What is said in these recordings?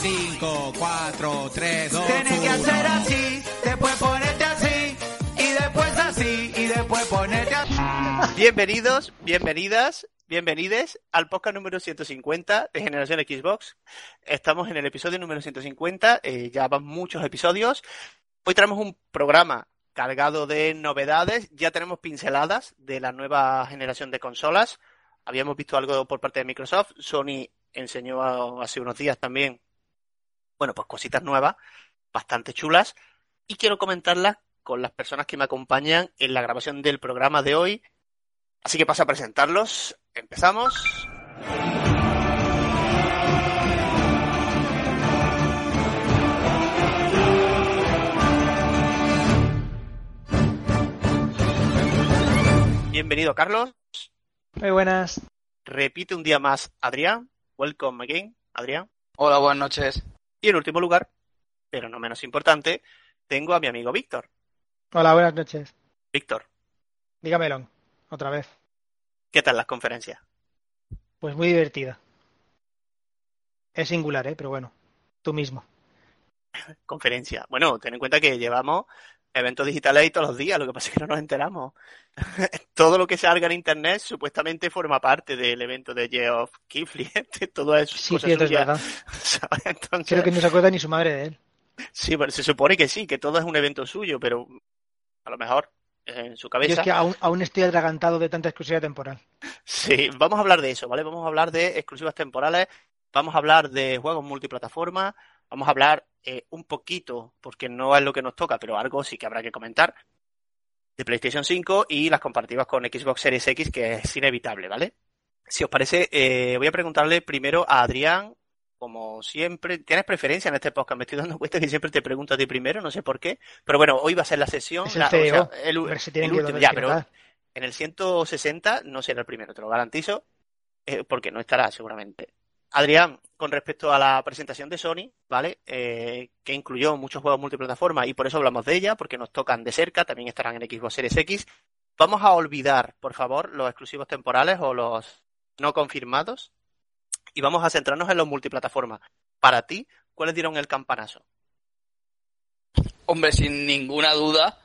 5, 4, 3, 2, Tienes que hacer así, después ponerte así, y después así, y después ponerte así. Bienvenidos, bienvenidas, bienvenides al podcast número 150 de Generación Xbox. Estamos en el episodio número 150, eh, ya van muchos episodios. Hoy traemos un programa cargado de novedades, ya tenemos pinceladas de la nueva generación de consolas. Habíamos visto algo por parte de Microsoft, Sony enseñó hace unos días también, bueno, pues cositas nuevas, bastante chulas, y quiero comentarlas con las personas que me acompañan en la grabación del programa de hoy. Así que paso a presentarlos. Empezamos. Bienvenido, Carlos. Muy buenas. Repite un día más, Adrián. Welcome again, Adrián. Hola, buenas noches. Y en último lugar, pero no menos importante, tengo a mi amigo Víctor. Hola, buenas noches. Víctor, Dígamelo, otra vez. ¿qué tal las conferencias? Pues muy divertida. Es singular, ¿eh? Pero bueno, tú mismo. Conferencia. Bueno, ten en cuenta que llevamos eventos digitales ahí todos los días, lo que pasa es que no nos enteramos. Todo lo que salga en internet supuestamente forma parte del evento de Geoff Keighley. Todo eso es Sí, cosa cierto, es verdad. ¿sabes? Entonces, Creo que no se acuerda ni su madre de él. sí, pero se supone que sí, que todo es un evento suyo, pero a lo mejor en su Yo cabeza. es que aún, aún estoy atragantado de tanta exclusividad temporal. Sí, vamos a hablar de eso, ¿vale? Vamos a hablar de exclusivas temporales, vamos a hablar de juegos multiplataforma, vamos a hablar eh, un poquito, porque no es lo que nos toca, pero algo sí que habrá que comentar, de PlayStation 5 y las comparativas con Xbox Series X, que es inevitable, ¿vale? Si os parece, eh, voy a preguntarle primero a Adrián, como siempre, ¿tienes preferencia en este podcast? Me estoy dando cuenta que siempre te pregunto a ti primero, no sé por qué, pero bueno, hoy va a ser la sesión. Es el la- o sea, el- el que último, ya, pero en el 160 no será el primero, te lo garantizo, eh, porque no estará seguramente. Adrián, con respecto a la presentación de Sony, ¿vale? Eh, que incluyó muchos juegos multiplataforma y por eso hablamos de ella, porque nos tocan de cerca, también estarán en Xbox Series X. Vamos a olvidar, por favor, los exclusivos temporales o los no confirmados y vamos a centrarnos en los multiplataformas. Para ti, ¿cuáles dieron el campanazo? Hombre, sin ninguna duda,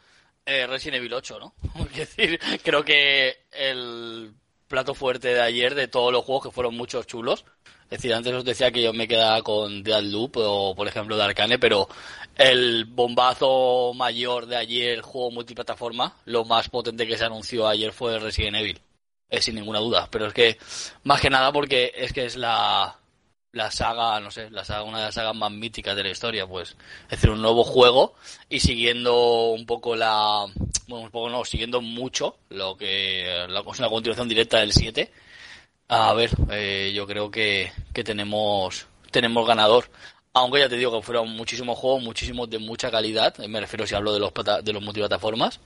eh, Resident Evil 8, ¿no? Es decir, creo que el plato fuerte de ayer de todos los juegos, que fueron muchos chulos. Es decir, antes os decía que yo me quedaba con Deathloop o, por ejemplo, de Arcane, pero el bombazo mayor de ayer, juego multiplataforma, lo más potente que se anunció ayer fue Resident Evil. Eh, sin ninguna duda. Pero es que, más que nada porque es que es la, la saga, no sé, la saga, una de las sagas más míticas de la historia, pues. Es decir, un nuevo juego y siguiendo un poco la, bueno, un poco no, siguiendo mucho lo que, la, es una continuación directa del 7. A ver, eh, yo creo que, que tenemos, tenemos ganador. Aunque ya te digo que fueron muchísimos juegos, muchísimos de mucha calidad, eh, me refiero si hablo de los, de los multiplataformas.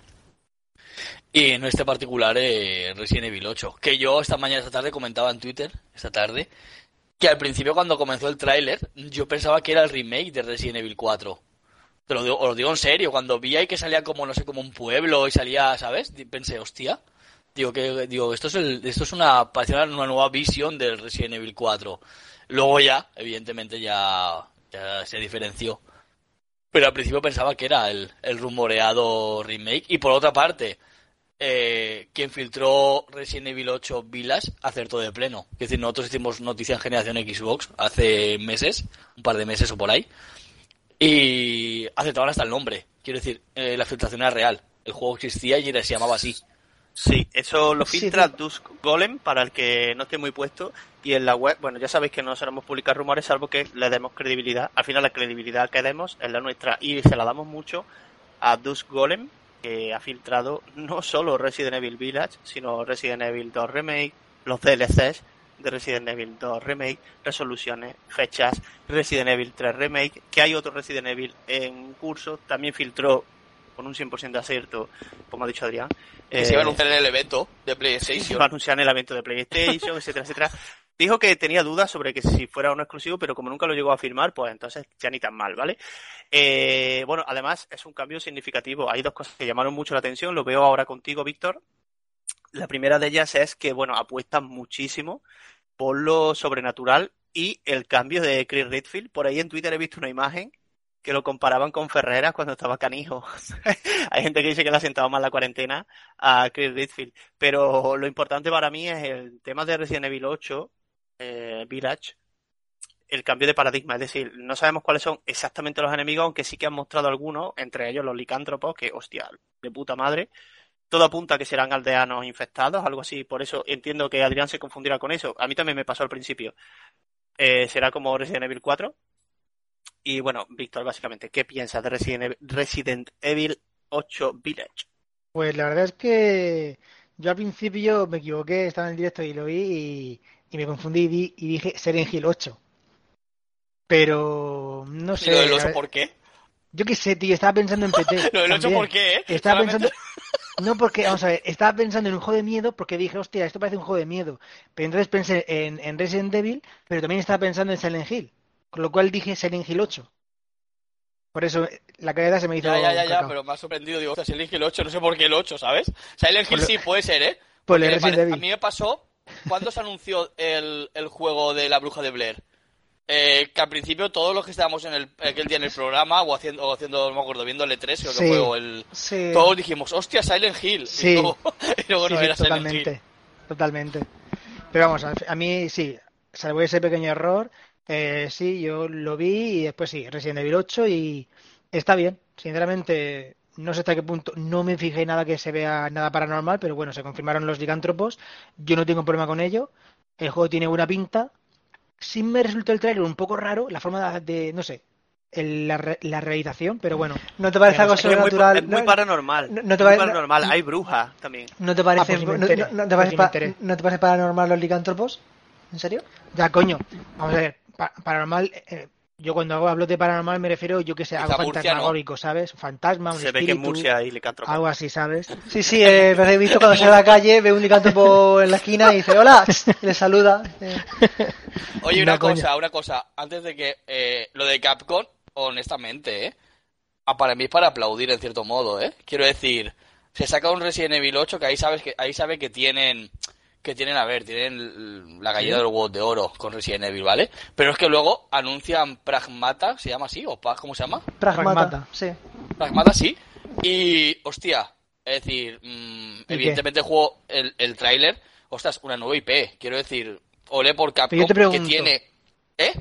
Y en este particular, eh, Resident Evil 8, que yo esta mañana, esta tarde, comentaba en Twitter, esta tarde, que al principio cuando comenzó el tráiler, yo pensaba que era el remake de Resident Evil 4. Te lo digo, os lo digo en serio, cuando vi ahí que salía como, no sé, como un pueblo y salía, ¿sabes? Pensé, hostia, digo, que, digo, esto es el, esto es una, una nueva visión del Resident Evil 4. Luego ya, evidentemente ya, ya se diferenció. Pero al principio pensaba que era el, el rumoreado remake. Y por otra parte, eh, quien filtró Resident Evil 8 Village acertó de pleno. Es decir, nosotros hicimos noticia en generación Xbox hace meses, un par de meses o por ahí, y acertaban hasta el nombre. Quiero decir, eh, la filtración era real. El juego existía y era- se llamaba así. Sí, eso lo Sí, filtra sí. Dusk Golem para el que no esté muy puesto y en la web, bueno, ya sabéis que no solemos publicar rumores salvo que le demos credibilidad. Al final la credibilidad que demos es la nuestra y se la damos mucho a Dusk Golem que ha filtrado no solo Resident Evil Village, sino Resident Evil 2 Remake, los DLCs de Resident Evil 2 Remake, resoluciones, fechas, Resident Evil 3 Remake, que hay otro Resident Evil en curso, también filtró con un 100% de acierto, como ha dicho Adrián, Que se iba a eh, anunciar en el evento de se PlayStation. iba a anunciar en el evento de PlayStation, etcétera, etcétera. Dijo que tenía dudas sobre que si fuera no exclusivo, pero como nunca lo llegó a firmar, pues entonces ya ni tan mal, ¿vale? Eh, bueno, además es un cambio significativo. Hay dos cosas que llamaron mucho la atención. Lo veo ahora contigo, Víctor. La primera de ellas es que, bueno, apuestan muchísimo por lo sobrenatural y el cambio de Chris Redfield. Por ahí en Twitter he visto una imagen que lo comparaban con Ferreras cuando estaba canijo. Hay gente que dice que le ha sentado mal la cuarentena a Chris Redfield. Pero lo importante para mí es el tema de Resident Evil 8, eh, Village, el cambio de paradigma. Es decir, no sabemos cuáles son exactamente los enemigos, aunque sí que han mostrado algunos, entre ellos los licántropos, que, hostia, de puta madre. Todo apunta a que serán aldeanos infectados, algo así. Por eso entiendo que Adrián se confundirá con eso. A mí también me pasó al principio. Eh, será como Resident Evil 4. Y bueno, Víctor, básicamente, ¿qué piensas de Resident Evil, Resident Evil 8 Village? Pues la verdad es que yo al principio me equivoqué, estaba en el directo y lo vi y, y me confundí y, di- y dije Silent Hill 8. Pero no ¿Y sé. lo del a 8 ver, por qué? Yo qué sé, tío, estaba pensando en PT. Lo del 8 también. por qué, ¿eh? Estaba Solamente- pensando. No, porque, vamos a ver, estaba pensando en un juego de miedo porque dije, hostia, esto parece un juego de miedo. Pero entonces pensé en, en Resident Evil, pero también estaba pensando en Silent Hill. Con lo cual dije Silent Hill 8. Por eso eh, la cabeza se me hizo. Ya, ya, ya, pero me ha sorprendido. Digo, o sea, Silent Hill 8, no sé por qué el 8, ¿sabes? Silent Hill lo- sí puede ser, ¿eh? Por el Resident Evil. A mí me pasó cuando se anunció el, el juego de la bruja de Blair. Eh, que al principio todos los que estábamos en el, aquel día en el programa o haciendo, o haciendo no me acuerdo, viendo el E3, creo Sí. fue, o el, Sí. todos dijimos, hostia, Silent Hill. Sí. Y luego, y luego no era Silent Hill. totalmente, totalmente. Pero vamos, a, a mí sí, salvo ese pequeño error, eh, sí, yo lo vi y después sí, Resident Evil 8 y está bien. Sinceramente, no sé hasta qué punto, no me fijé nada que se vea nada paranormal, pero bueno, se confirmaron los licántropos, yo no tengo problema con ello, el juego tiene buena pinta, sí me resultó el trailer un poco raro, la forma de, de- no sé, el- la, re- la realización, pero bueno, ¿No te parece algo que es muy, sobrenatural? es muy No- paranormal. no- no te muy paranormal. Hay brujas también. ¿No te parece, Ah, pues no, te parece sí me pa- enteré. ¿no te parece paranormal los licántropos? ¿En serio? Ya, coño. Vamos a ver. pa- paranormal. eh, yo cuando hago- hablo de paranormal me refiero, yo que sé, algo Murcia, ¿no? fantasmagórico, ¿sabes? Fantasma, un Se ve que en Murcia hay licántropo. algo así, ¿sabes? Sí, sí, eh, pero he visto cuando sale a la calle, ve un licántropo en la esquina y dice hola, y le saluda. Eh, Oye, una cosa, una cosa. Antes de que eh, lo de Capcom, honestamente, ¿eh? Ah, para mí es para aplaudir en cierto modo, ¿eh? Quiero decir, se saca un Resident Evil 8 que ahí sabes que ahí sabe que tienen que tienen, a ver, tienen la gallina de los huevos de oro con Resident Evil, ¿vale? Pero es que luego anuncian Pragmata, ¿se llama así? ¿O Pa- cómo se llama? pragmata, Pragmata. sí. Pragmata sí. Y, hostia, es decir, mm, evidentemente el juego, el, el tráiler, ostras, una nueva IP. Quiero decir, olé por Capcom que tiene... ¿Eh?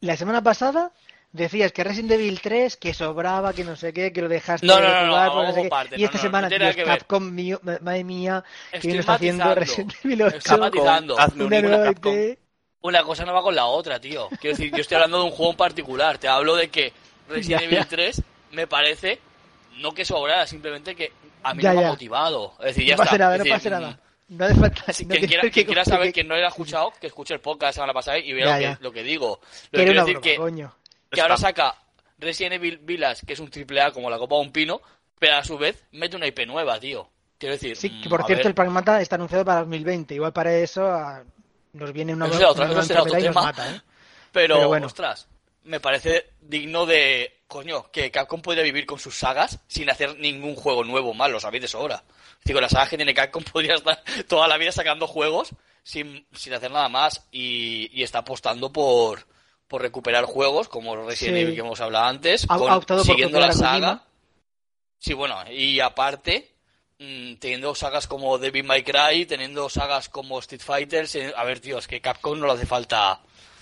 La semana pasada decías que Resident Evil 3, que sobraba, que no sé qué, que lo dejaste No, no, no, no, jugar, porque vamos sé partes, Y no, esta no, semana, no ver. Capcom, mío- ma- madre mía, que Estoy bien está haciendo matizando. Resident Evil 8. Estoy matizando. Hazme un Una. Una cosa no va con la otra, tío. Quiero decir, yo estoy hablando de un juego en particular. Te hablo de que Resident Ya, Evil ya. 3 me parece no que sobrara, simplemente que a mí Ya, no me ya. ha motivado. Es decir, ya no pasa está. nada, Es no decir, pasa mm, nada. No hace falta. Si no quien quiera, que- quien quiera saber que- que no lo ha escuchado, que escuche el podcast la semana pasada y vea Ya, lo, que, ya. lo que digo. Lo que quiero decir broma, que, coño. Que ahora saca Resident Evil Village, que es un triple A como la copa de un pino, pero a su vez mete una IP nueva, tío. Quiero decir, Sí, que mm, por cierto ver, el Pragmata está anunciado para 2020. Igual para eso nos viene una Eso nueva será otro- una será otro y nos mata, ¿eh? Pero, Pero bueno. ostras, me parece digno de. Coño, que Capcom puede vivir con sus sagas sin hacer ningún juego nuevo mal, lo sabéis de sobra. Digo, las sagas que tiene Capcom podría estar toda la vida sacando juegos sin, sin hacer nada más y, y está apostando por, por recuperar juegos como Resident Sí. Evil que hemos hablado antes, Ha- con- ha optado por siguiendo la copiar a saga. Sí, bueno, y aparte, mm, teniendo sagas como Devil May Cry, teniendo sagas como Street Fighter, a ver, tío, es que Capcom no le hace falta.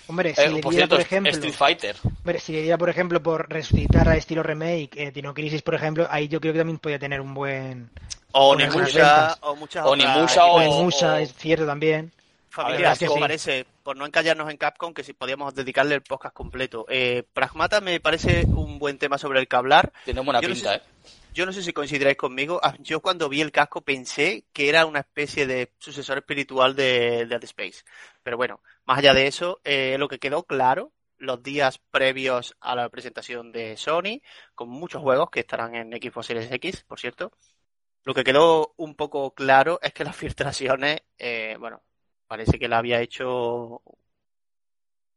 Hombre, si Eh, le por diera, cierto, por ejemplo, Street Fighter. hombre, si le diera, por ejemplo, por resucitar a estilo remake, eh, Dino Crisis, por ejemplo, ahí yo creo que también podría tener un buen. O Unas buenas Nimusha, ventas. o muchas O Nimusha O o- en Musa, o- es cierto también. Como sí. parece, por no encallarnos en Capcom, que si podíamos dedicarle el podcast completo. Eh, Pragmata me parece un buen tema sobre el que hablar. Tiene buena Yo no pinta, sé- ¿eh? Yo no sé si coincidiráis conmigo. Ah, Yo cuando vi el casco pensé que era una especie de sucesor espiritual de, de Dead Space. Pero bueno, más allá de eso, eh, lo que quedó claro los días previos a la presentación de Sony, con muchos juegos que estarán en Xbox Series X, por cierto. Lo que quedó un poco claro es que las filtraciones, eh, bueno, parece que la había hecho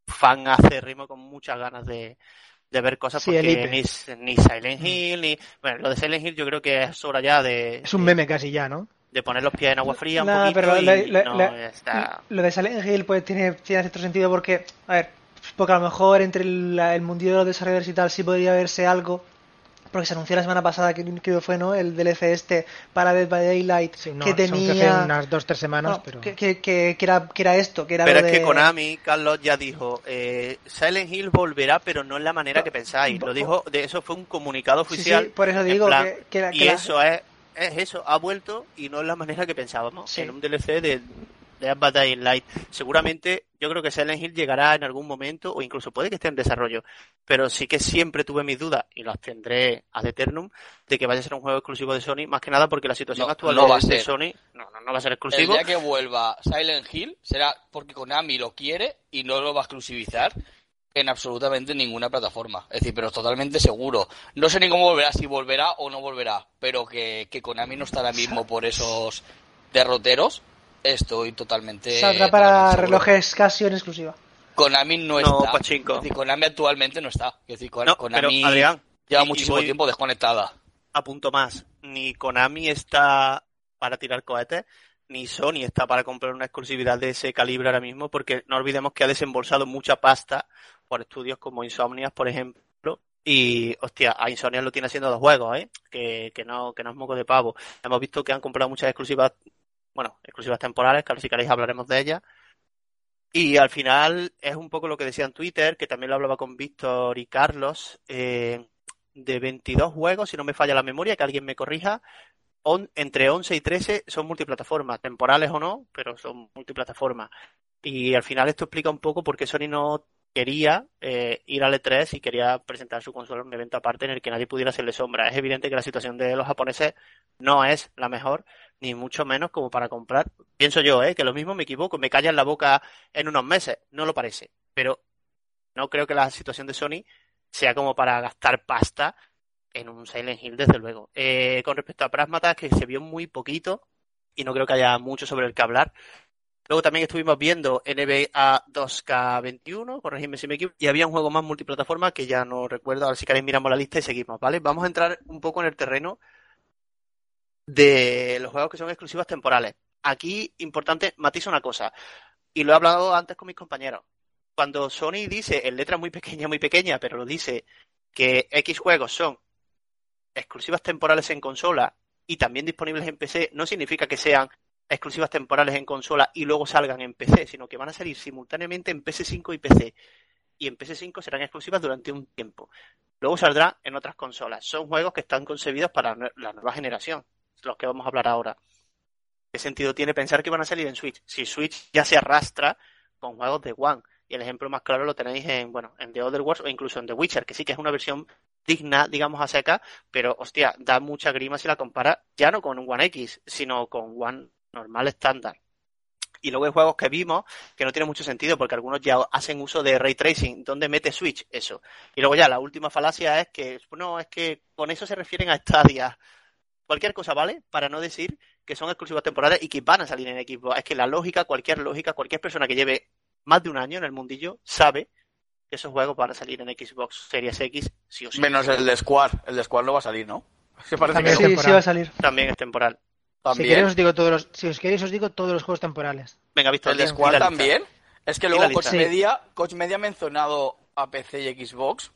fan acérrimo con muchas ganas de, de ver cosas Sí, porque ni, ni Silent Hill, ni... Bueno, lo de Silent Hill yo creo que es hora ya de... Es un meme casi ya, ¿no? de poner los pies en agua fría un poquito pero y le- le- no está... Lo de Silent Hill pues tiene, tiene cierto sentido porque, a ver, porque a lo mejor entre el, el mundillo de los desarrolladores y tal sí podría verse algo, porque se anunció la semana pasada que fue, ¿no? El DLC este para Dead by Daylight Sí, no, que tenía unas dos tres semanas, no, pero que, que, era, que era esto, que era Pero lo es que Konami, Carlos ya dijo, eh, Silent Hill volverá, pero no en la manera que pensáis. Lo dijo, de eso fue un comunicado oficial. sí, por eso digo plan, que, que la- que y la- eso es, es eso, ha vuelto y no en la manera que pensábamos. Sí. En un DLC de, de Dead by Daylight. Seguramente, yo creo que Silent Hill llegará en algún momento, o incluso puede que esté en desarrollo. Pero sí que siempre tuve mis dudas, y las tendré ad eternum, de que vaya a ser un juego exclusivo de Sony, más que nada porque la situación No, actual no de, va a de ser. Sony no, no, no va a ser El exclusivo. día que vuelva Silent Hill será porque Konami lo quiere y no lo va a exclusivizar en absolutamente ninguna plataforma. Es decir, pero totalmente seguro. No sé ni cómo volverá, si volverá o no volverá, pero que, que Konami no está ahora mismo por esos derroteros, estoy totalmente. saldrá para seguro. relojes Casio en exclusiva. Konami no, No, está. pachinko. Es decir, Konami actualmente no está. Es decir, No, Konami pero Adrián, lleva y- muchísimo tiempo desconectada. a punto más. Ni Konami está para tirar cohetes, ni Sony está para comprar una exclusividad de ese calibre ahora mismo, porque no olvidemos que ha desembolsado mucha pasta por estudios como Insomnias, por ejemplo. Y, hostia, a Insomnias lo tiene haciendo dos juegos, ¿eh? Que, que no, que no es moco de pavo. Hemos visto que han comprado muchas exclusivas, bueno, exclusivas temporales, que si queréis hablaremos de ellas. Y al final es un poco lo que decía en Twitter, que también lo hablaba con Víctor y Carlos, eh, de 22 juegos, si no me falla la memoria, que alguien me corrija, entre 11 y 13 son multiplataformas, temporales o no, pero son multiplataformas. Y al final esto explica un poco por qué Sony no quería eh, ir al E3 y quería presentar su consola en un evento aparte en el que nadie pudiera hacerle sombra. Es evidente que la situación de los japoneses no es la mejor, ni mucho menos como para comprar. Pienso yo, ¿eh? que lo mismo me equivoco, me callan la boca en unos meses, no lo parece, pero no creo que la situación de Sony sea como para gastar pasta en un Silent Hill, desde luego. Eh, con respecto a Prasmata, que se vio muy poquito y no creo que haya mucho sobre el que hablar. Luego también estuvimos viendo NBA 2K21, corregidme si me equivoco, y había un juego más multiplataforma que ya no recuerdo, ahora si queréis miramos la lista y seguimos, ¿vale? Vamos a entrar un poco en el terreno de los juegos que son exclusivas temporales. Aquí, importante, matizo una cosa, y lo he hablado antes con mis compañeros. Cuando Sony dice, en letra muy pequeña, muy pequeña, pero lo dice, que X juegos son exclusivas temporales en consola y también disponibles en PC, no significa que sean exclusivas temporales en consola y luego salgan en PC, sino que van a salir simultáneamente en PS5 y PC. Y en PS5 serán exclusivas durante un tiempo. Luego saldrá en otras consolas. Son juegos que están concebidos para la nueva generación, los que vamos a hablar ahora. ¿Qué sentido tiene pensar que van a salir en Switch? Si Switch ya se arrastra con juegos de One. Y el ejemplo más claro lo tenéis en, bueno, en The Other Worlds o incluso en The Witcher, que sí que es una versión digna, digamos, a seca, pero hostia, da mucha grima si la compara ya no con un One X, sino con One normal estándar. Y luego hay juegos que vimos que no tiene mucho sentido porque algunos ya hacen uso de ray tracing. ¿Dónde mete Switch? Eso. Y luego ya la última falacia es que, no, es que con eso se refieren a Stadia. Cualquier cosa vale para no decir que son exclusivas temporales y que van a salir en Xbox. Es que la lógica, cualquier lógica, cualquier persona que lleve más de un año en el mundillo sabe que esos juegos van a salir en Xbox Series X sí o sí. Menos el de Square. El de Square no va a salir, ¿no? Que parece También que sí, sí va a salir. También es temporal. Si queréis os digo todos los, si os queréis os digo todos los juegos temporales. Venga, Víctor. ¿El de Square también? Es que luego Coach. Media, Coach Media ha mencionado a PC y Xbox,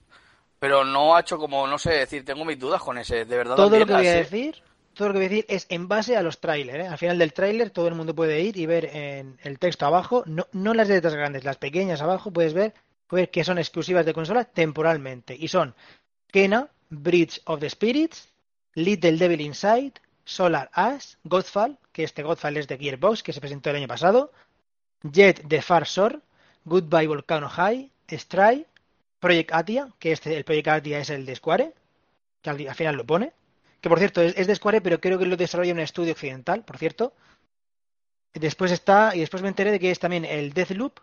pero no ha hecho como, no sé decir, tengo mis dudas con ese, de verdad. Todo lo que voy a decir, todo lo que voy a decir es en base a los trailers. ¿eh? Al final del tráiler todo el mundo puede ir y ver en el texto abajo, no, no las letras grandes, las pequeñas abajo, puedes ver, puedes ver que son exclusivas de consola temporalmente. Y son Kena, Bridge of the Spirits, Little Devil Inside, Solar Ash, Godfall, que este Godfall es de Gearbox, que se presentó el año pasado, Jet the Far Shore, Goodbye Volcano High, Stray, Project Atia, que este, el Project Atia es el de Square, que al, al final lo pone, que por cierto es, de Square, pero creo que lo desarrolla un estudio occidental, por cierto. Después está, y después me enteré de que es también el Deathloop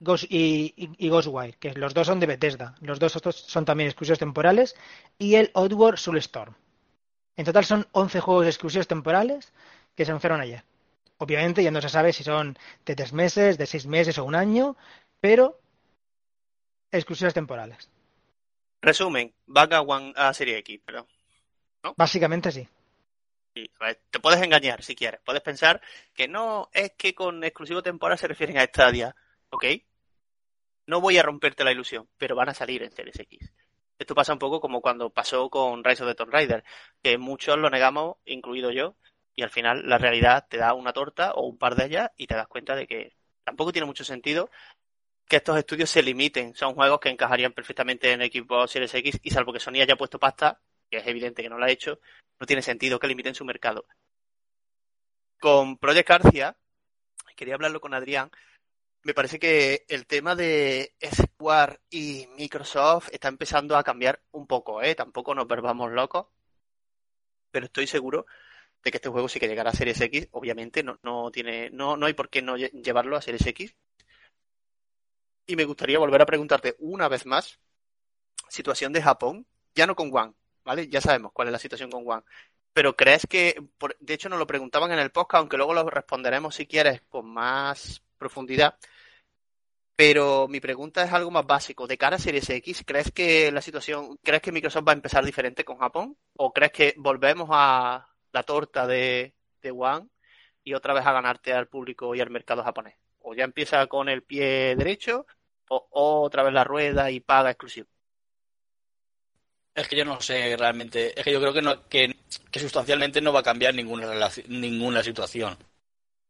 Ghost y, y, y Ghostwire, que los dos son de Bethesda. Los dos otros son también exclusivos temporales. Y el Oddworld Soulstorm. En total son 11 juegos exclusivos temporales que se anunciaron ayer. Obviamente ya no se sabe si son de tres meses, de seis meses o un año, pero exclusivas temporales. Resumen, Vaga One a Serie X, pero Básicamente sí. Sí, te puedes engañar si quieres. Puedes pensar que no es que con exclusivo temporal se refieren a Stadia. ¿Ok? No voy a romperte la ilusión, pero van a salir en Series X. Esto pasa un poco como cuando pasó con Rise of the Tomb Raider, que muchos lo negamos, incluido yo, y al final la realidad te da una torta o un par de ellas y te das cuenta de que tampoco tiene mucho sentido que estos estudios se limiten. Son juegos que encajarían perfectamente en Xbox Series X y salvo que Sony haya puesto pasta, que es evidente que no lo ha hecho, no tiene sentido que limiten su mercado. Con Project Arcia, quería hablarlo con Adrián, me parece que el tema de Square y Microsoft está empezando a cambiar un poco, ¿eh? Tampoco nos verbamos locos, pero estoy seguro de que este juego sí que llegará a Series X, obviamente, no, no tiene, no, no hay por qué no lle- llevarlo a Series X. Y me gustaría volver a preguntarte una vez más, situación de Japón, ya no con One, ¿vale? Ya sabemos cuál es la situación con One. Pero crees que, por- de hecho nos lo preguntaban en el podcast, aunque luego lo responderemos si quieres con más profundidad. Pero mi pregunta es algo más básico. De cara a Series X, ¿crees que la situación, crees que Microsoft va a empezar diferente con Japón? ¿O crees que volvemos a la torta de, de One y otra vez a ganarte al público y al mercado japonés? ¿O ya empieza con el pie derecho o, otra vez la rueda y paga exclusivo? Es que yo no sé realmente, es que yo creo que, no, que, sustancialmente no va a cambiar ninguna, ninguna situación.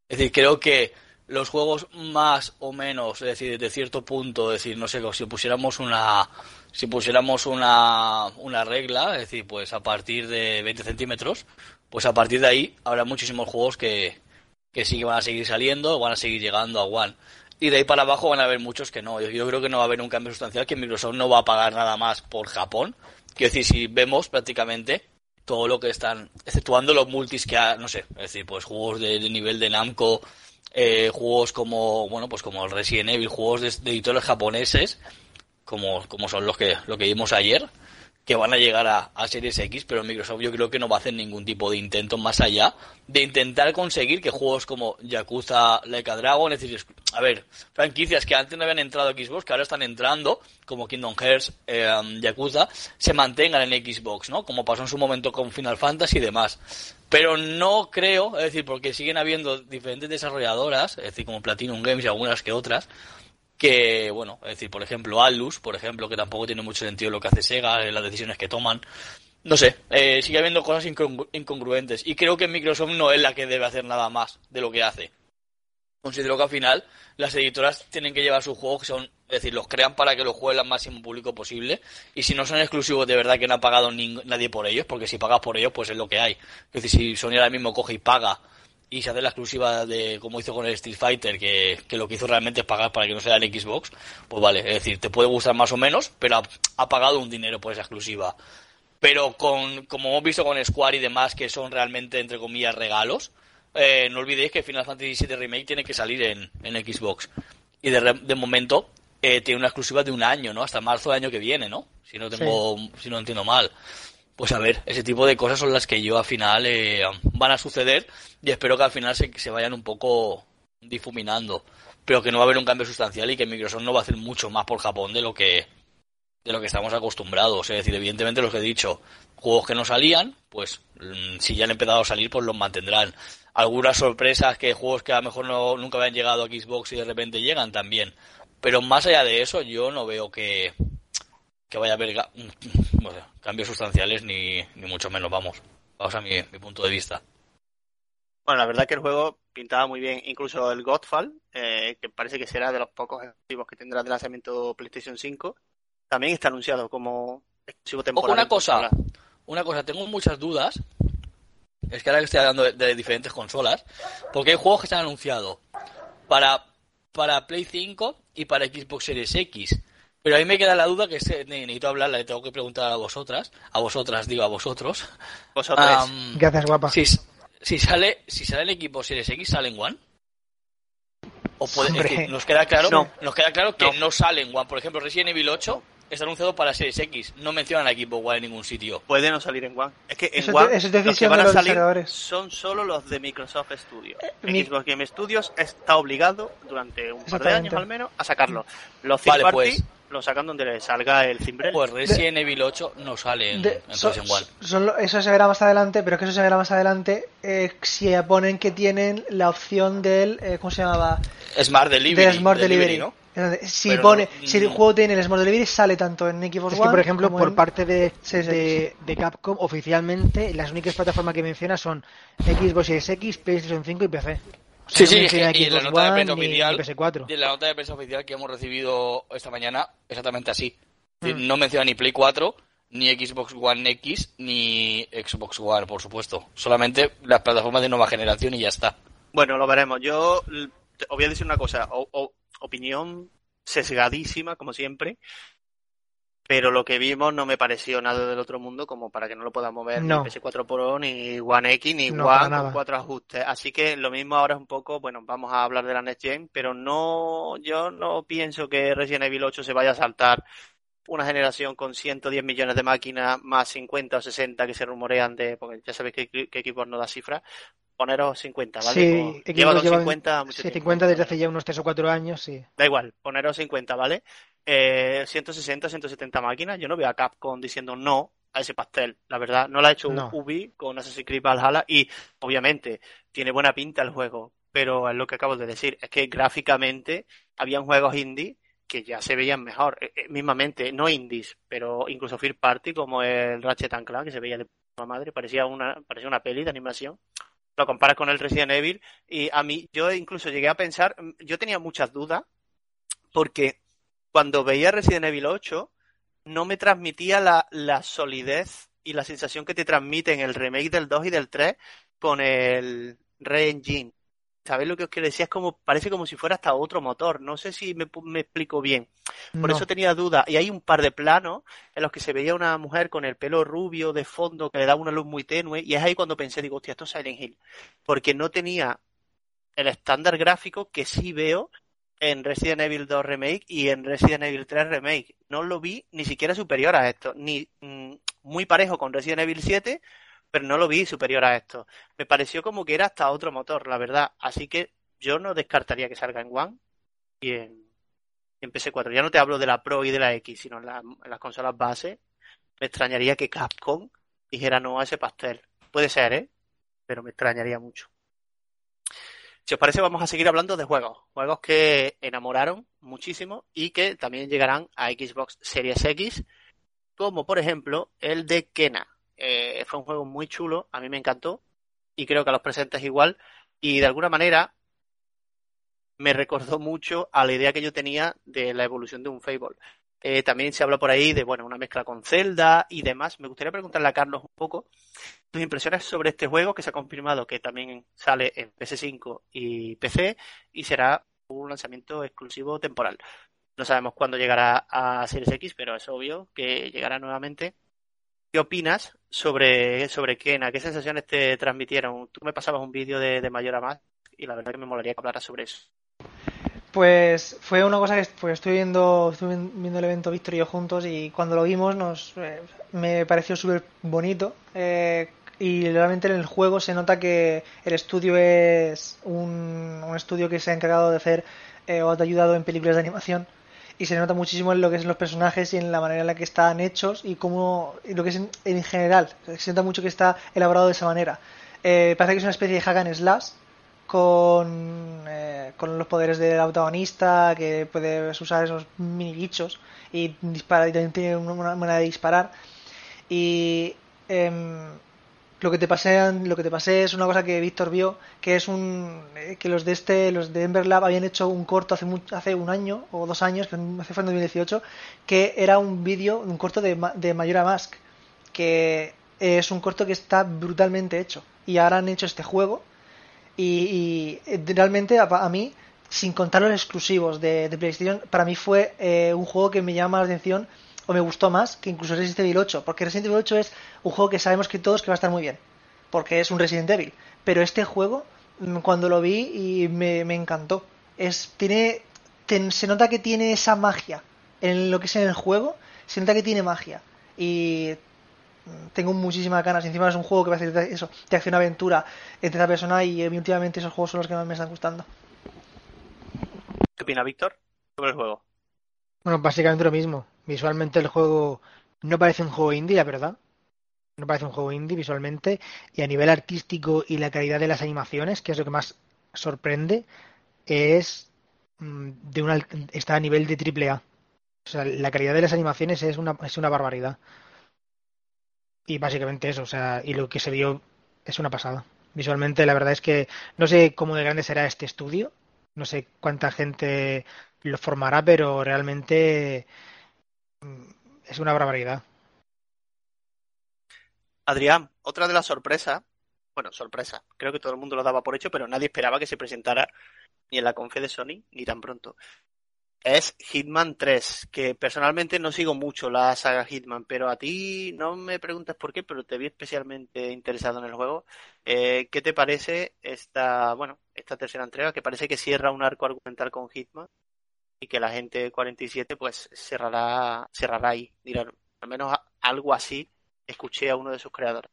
Es decir, creo que los juegos más o menos, es decir, de cierto punto, es decir, no sé, si pusiéramos una, si pusiéramos una, una regla, es decir, pues a partir de 20 centímetros, pues a partir de ahí habrá muchísimos juegos que, que sí que van a seguir saliendo, van a seguir llegando a One. Y de ahí para abajo van a haber muchos que no. Yo, creo que no va a haber un cambio sustancial, que Microsoft no va a pagar nada más por Japón. Quiero decir, si vemos prácticamente todo lo que están, exceptuando los multis que ha, no sé, es decir, pues juegos de, de nivel de Namco, eh, juegos como, bueno, pues como el Resident Evil, juegos de, de editores japoneses, como, como son los que, lo que vimos ayer, que van a llegar a, Series X, pero Microsoft yo creo que no va a hacer ningún tipo de intento más allá de intentar conseguir que juegos como Yakuza, Like a Dragon, es decir, a ver, franquicias que antes no habían entrado a Xbox, que ahora están entrando, como Kingdom Hearts, eh, Yakuza, se mantengan en Xbox, ¿no? Como pasó en su momento con Final Fantasy y demás. Pero no creo, es decir, porque siguen habiendo diferentes desarrolladoras, es decir, como Platinum Games y algunas que otras, que, bueno, es decir, por ejemplo, Atlus, por ejemplo, que tampoco tiene mucho sentido lo que hace Sega, eh, las decisiones que toman. No sé, eh, sigue habiendo cosas incongru- incongruentes y creo que Microsoft no es la que debe hacer nada más de lo que hace. Considero que al final las editoras tienen que llevar sus juegos son, es decir, los crean para que los juegue el máximo público posible y si no son exclusivos de verdad que no ha pagado ning- nadie por ellos, porque si pagas por ellos pues es lo que hay. Es decir, si Sony ahora mismo coge y paga y se hace la exclusiva de como hizo con el Street Fighter, que, que lo que hizo realmente es pagar para que no sea en Xbox, pues vale, es decir, te puede gustar más o menos, pero ha, ha pagado un dinero por esa exclusiva. Pero con, como hemos visto con Square y demás, que son realmente, entre comillas, regalos, eh, no olvidéis que Final Fantasy VII Remake tiene que salir en, en Xbox. Y de, de momento eh, tiene una exclusiva de un año, ¿no? Hasta marzo del año que viene, ¿no? Si no tengo, si no entiendo mal. Pues a ver, ese tipo de cosas son las que yo al final eh, van a suceder y espero que al final se, se vayan un poco difuminando. Pero que no va a haber un cambio sustancial y que Microsoft no va a hacer mucho más por Japón de lo que de lo que estamos acostumbrados. Es decir, evidentemente los que he dicho, juegos que no salían, pues mm, si ya han empezado a salir, pues los mantendrán. Algunas sorpresas que juegos que a lo mejor no, nunca habían llegado a Xbox y de repente llegan también. Pero más allá de eso, yo no veo que, que vaya a haber no sé, cambios sustanciales ni, ni mucho menos, vamos. Vamos a mi, mi punto de vista. Bueno, la verdad que el juego pintaba muy bien, incluso el Godfall, eh, que parece que será de los pocos exclusivos que tendrá de lanzamiento PlayStation 5, también está anunciado como exclusivo temporal. una cosa. Una cosa, tengo muchas dudas. Es que ahora que estoy hablando de, de diferentes consolas, porque hay juegos que se han anunciado para, para Play 5 y para Xbox Series X. Pero ahí me queda la duda que se- ne- necesito hablarla, le tengo que preguntar a vosotras, a vosotras, digo a vosotros. Vosotros. Am, Gracias, guapa. si, si sale, si sale el equipo Series X, ¿sale en One? O puede, es decir, nos queda claro, No. nos queda claro que No. no. sale en One. Por ejemplo, Resident Evil 8 está anunciado para Series X. No mencionan a equipo One en ningún sitio. Puede no salir en One. Es que en Eso es One de- eso es los que decisión van a los salir son solo los de Microsoft Studios. mi- Xbox Game Studios está obligado durante un par de años al menos a. Los third Vale, party pues. Lo sacan donde le salga el cimbrel. Pues Resident Evil 8 no sale en, De- en One. lo- eso se verá más adelante, pero es que eso se verá más adelante eh, si ponen que tienen la opción del. eh, ¿Cómo se llamaba? Smart Delivery. Del Smart Delivery. ¿no? Entonces, Si, Pero pone, no- si el mm. juego tiene el Smart Delivery, sale tanto en Xbox Es One. que, por ejemplo, por en- parte de, Sí, sí. de, de Capcom, oficialmente, las únicas plataformas que menciona son Xbox Series X, PlayStation 5 y PC. Sí, no sí, menciona y la Xbox nota de prensa ni- oficial, ni PS4. de la nota de prensa oficial que hemos recibido esta mañana, exactamente así. Es decir, Mm. No menciona ni Play 4, ni Xbox One X, ni Xbox One, por supuesto. Solamente las plataformas de nueva generación y ya está. Bueno, lo veremos. Yo os voy a decir una cosa, o- o- opinión sesgadísima, como siempre, pero lo que vimos no me pareció nada del otro mundo como para que no lo podamos ver No. ni PS4 Pro, ni One X, ni No, One con cuatro ajustes. Así que lo mismo ahora es un poco, bueno, vamos a hablar de la Next Gen, pero no, yo no pienso que Resident Evil 8 se vaya a saltar una generación con 110 millones de máquinas más 50 o 60 que se rumorean de, porque ya sabéis que, que equipos no da cifras, poneros 50, ¿vale? Sí, lleva con lleva- 50 mucho Sí, tiempo. 50 desde hace ya unos 3 o 4 años, sí. Da igual, poneros 50, ¿vale? Eh, 160, 170 máquinas. Yo no veo a Capcom diciendo no a ese pastel, la verdad. No lo ha hecho No. Ubi con Assassin's Creed Valhalla y obviamente tiene buena pinta el juego, pero es lo que acabo de decir, es que gráficamente habían juegos indie que ya se veían mejor, eh, eh, mismamente, no indies, pero incluso First Party como el Ratchet and Clank que se veía de puta madre, parecía una parecía una peli de animación. Lo comparas con el Resident Evil y a mí yo incluso llegué a pensar, mm, yo tenía muchas dudas porque cuando veía Resident Evil 8 no me transmitía la, la solidez y la sensación que te transmiten el remake del 2 y del 3 con el Re-Engine. ¿Sabéis lo que os quiero decir? Es como, parece como si fuera hasta otro motor. No sé si me, explico bien. Por No. eso tenía dudas. Y hay un par de planos en los que se veía una mujer con el pelo rubio de fondo que le daba una luz muy tenue. Y es ahí cuando pensé, digo, hostia, esto es Silent Hill. Porque no tenía el estándar gráfico que sí veo en Resident Evil 2 Remake y en Resident Evil 3 Remake. No lo vi ni siquiera superior a esto. Ni mm, muy parejo con Resident Evil 7, pero no lo vi superior a esto. Me pareció como que era hasta otro motor, la verdad. Así que yo no descartaría que salga en One y en, en PS4. Ya no te hablo de la Pro y de la X, sino en, la- en las consolas base. Me extrañaría que Capcom dijera no a ese pastel. Puede ser, ¿eh? Pero me extrañaría mucho. Si os parece, vamos a seguir hablando de juegos. Juegos que enamoraron muchísimo y que también llegarán a Xbox Series X, como por ejemplo el de Kena. Eh, fue un juego muy chulo, a mí me encantó y creo que a los presentes igual. Y de alguna manera me recordó mucho a la idea que yo tenía de la evolución de un Fable. Eh, también se habla por ahí de bueno una mezcla con Zelda y demás. Me gustaría preguntarle a Carlos un poco tus impresiones sobre este juego que se ha confirmado que también sale en PS5 y PC y será un lanzamiento exclusivo temporal. No sabemos cuándo llegará a Series X, pero es obvio que llegará nuevamente. ¿Qué opinas sobre, sobre Kena? ¿Qué sensaciones te transmitieron? Tú me pasabas un vídeo de, de Más y la verdad que me molaría que hablaras sobre eso. Pues fue una cosa que pues, estoy viendo, estuve viendo el evento Víctor y yo juntos y cuando lo vimos nos eh, me pareció súper bonito eh, y realmente en el juego se nota que el estudio es un, un estudio que se ha encargado de hacer eh, o ha ayudado en películas de animación y se nota muchísimo en lo que son los personajes y en la manera en la que están hechos y cómo y lo que es en, en general se nota mucho que está elaborado de esa manera Eh, parece que es una especie de hack and slash con, eh, con los poderes del protagonista, que puedes usar esos mini bichos y disparar, y también tiene una manera de disparar. Y em, lo que te pasé, lo que te pasé es una cosa que Víctor vio, que es un eh, que los de este, los de Ember Lab habían hecho un corto hace hace un año o dos años, que hace fue en 2018, que era un vídeo, un corto de, de Majora Mask, que es un corto que está brutalmente hecho. Y ahora han hecho este juego y, y, eh, realmente a, a mí, sin contar los exclusivos de, de PlayStation, para mí fue eh, un juego que me llama la atención o me gustó más que incluso Resident Evil 8, porque Resident Evil 8 es un juego que sabemos que todos que va a estar muy bien, porque es un Resident Evil, pero este juego mm, cuando lo vi y me, me encantó, es tiene ten- se nota que tiene esa magia en lo que es en el juego, se nota que tiene magia y mm, tengo muchísimas ganas. Encima es un juego que va a hacer eso, de acción aventura en tercera persona y eh, últimamente esos juegos son los que más me están gustando. ¿Qué opina Víctor sobre el juego? Bueno, básicamente lo mismo. Visualmente el juego no parece un juego indie, la verdad. No parece un juego indie visualmente. Y a nivel artístico y la calidad de las animaciones, que es lo que más sorprende, es mm, de una, está a nivel de triple A. O sea, la calidad de las animaciones es una, es una barbaridad. Y básicamente eso, o sea, y lo que se vio es una pasada. Visualmente, la verdad es que no sé cómo de grande será este estudio, no sé cuánta gente lo formará, pero realmente es una barbaridad. Adrián, otra de las sorpresas, bueno, sorpresa, creo que todo el mundo lo daba por hecho, pero nadie esperaba que se presentara ni en la confe de Sony ni tan pronto es Hitman 3, que personalmente no sigo mucho la saga Hitman, pero a ti no me preguntas por qué, pero te vi especialmente interesado en el juego. Eh, ¿Qué te parece esta, bueno, esta tercera entrega que parece que cierra un arco argumental con Hitman y que la gente 47 pues cerrará, cerrará ahí, dirá, al menos algo así escuché a uno de sus creadores.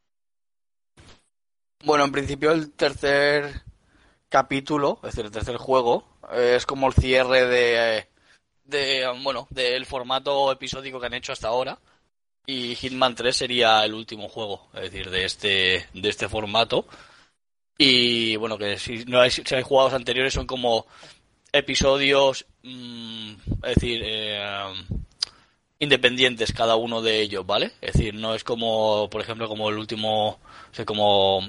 Bueno, en principio el tercer capítulo, es decir, el tercer juego, es como el cierre de de bueno del formato episódico que han hecho hasta ahora. Y Hitman 3 sería el último juego es decir de este de este formato. Y bueno que si no hay, si hay jugados anteriores son como episodios mm, es decir eh, independientes cada uno de ellos vale es decir no es como por ejemplo como el último o como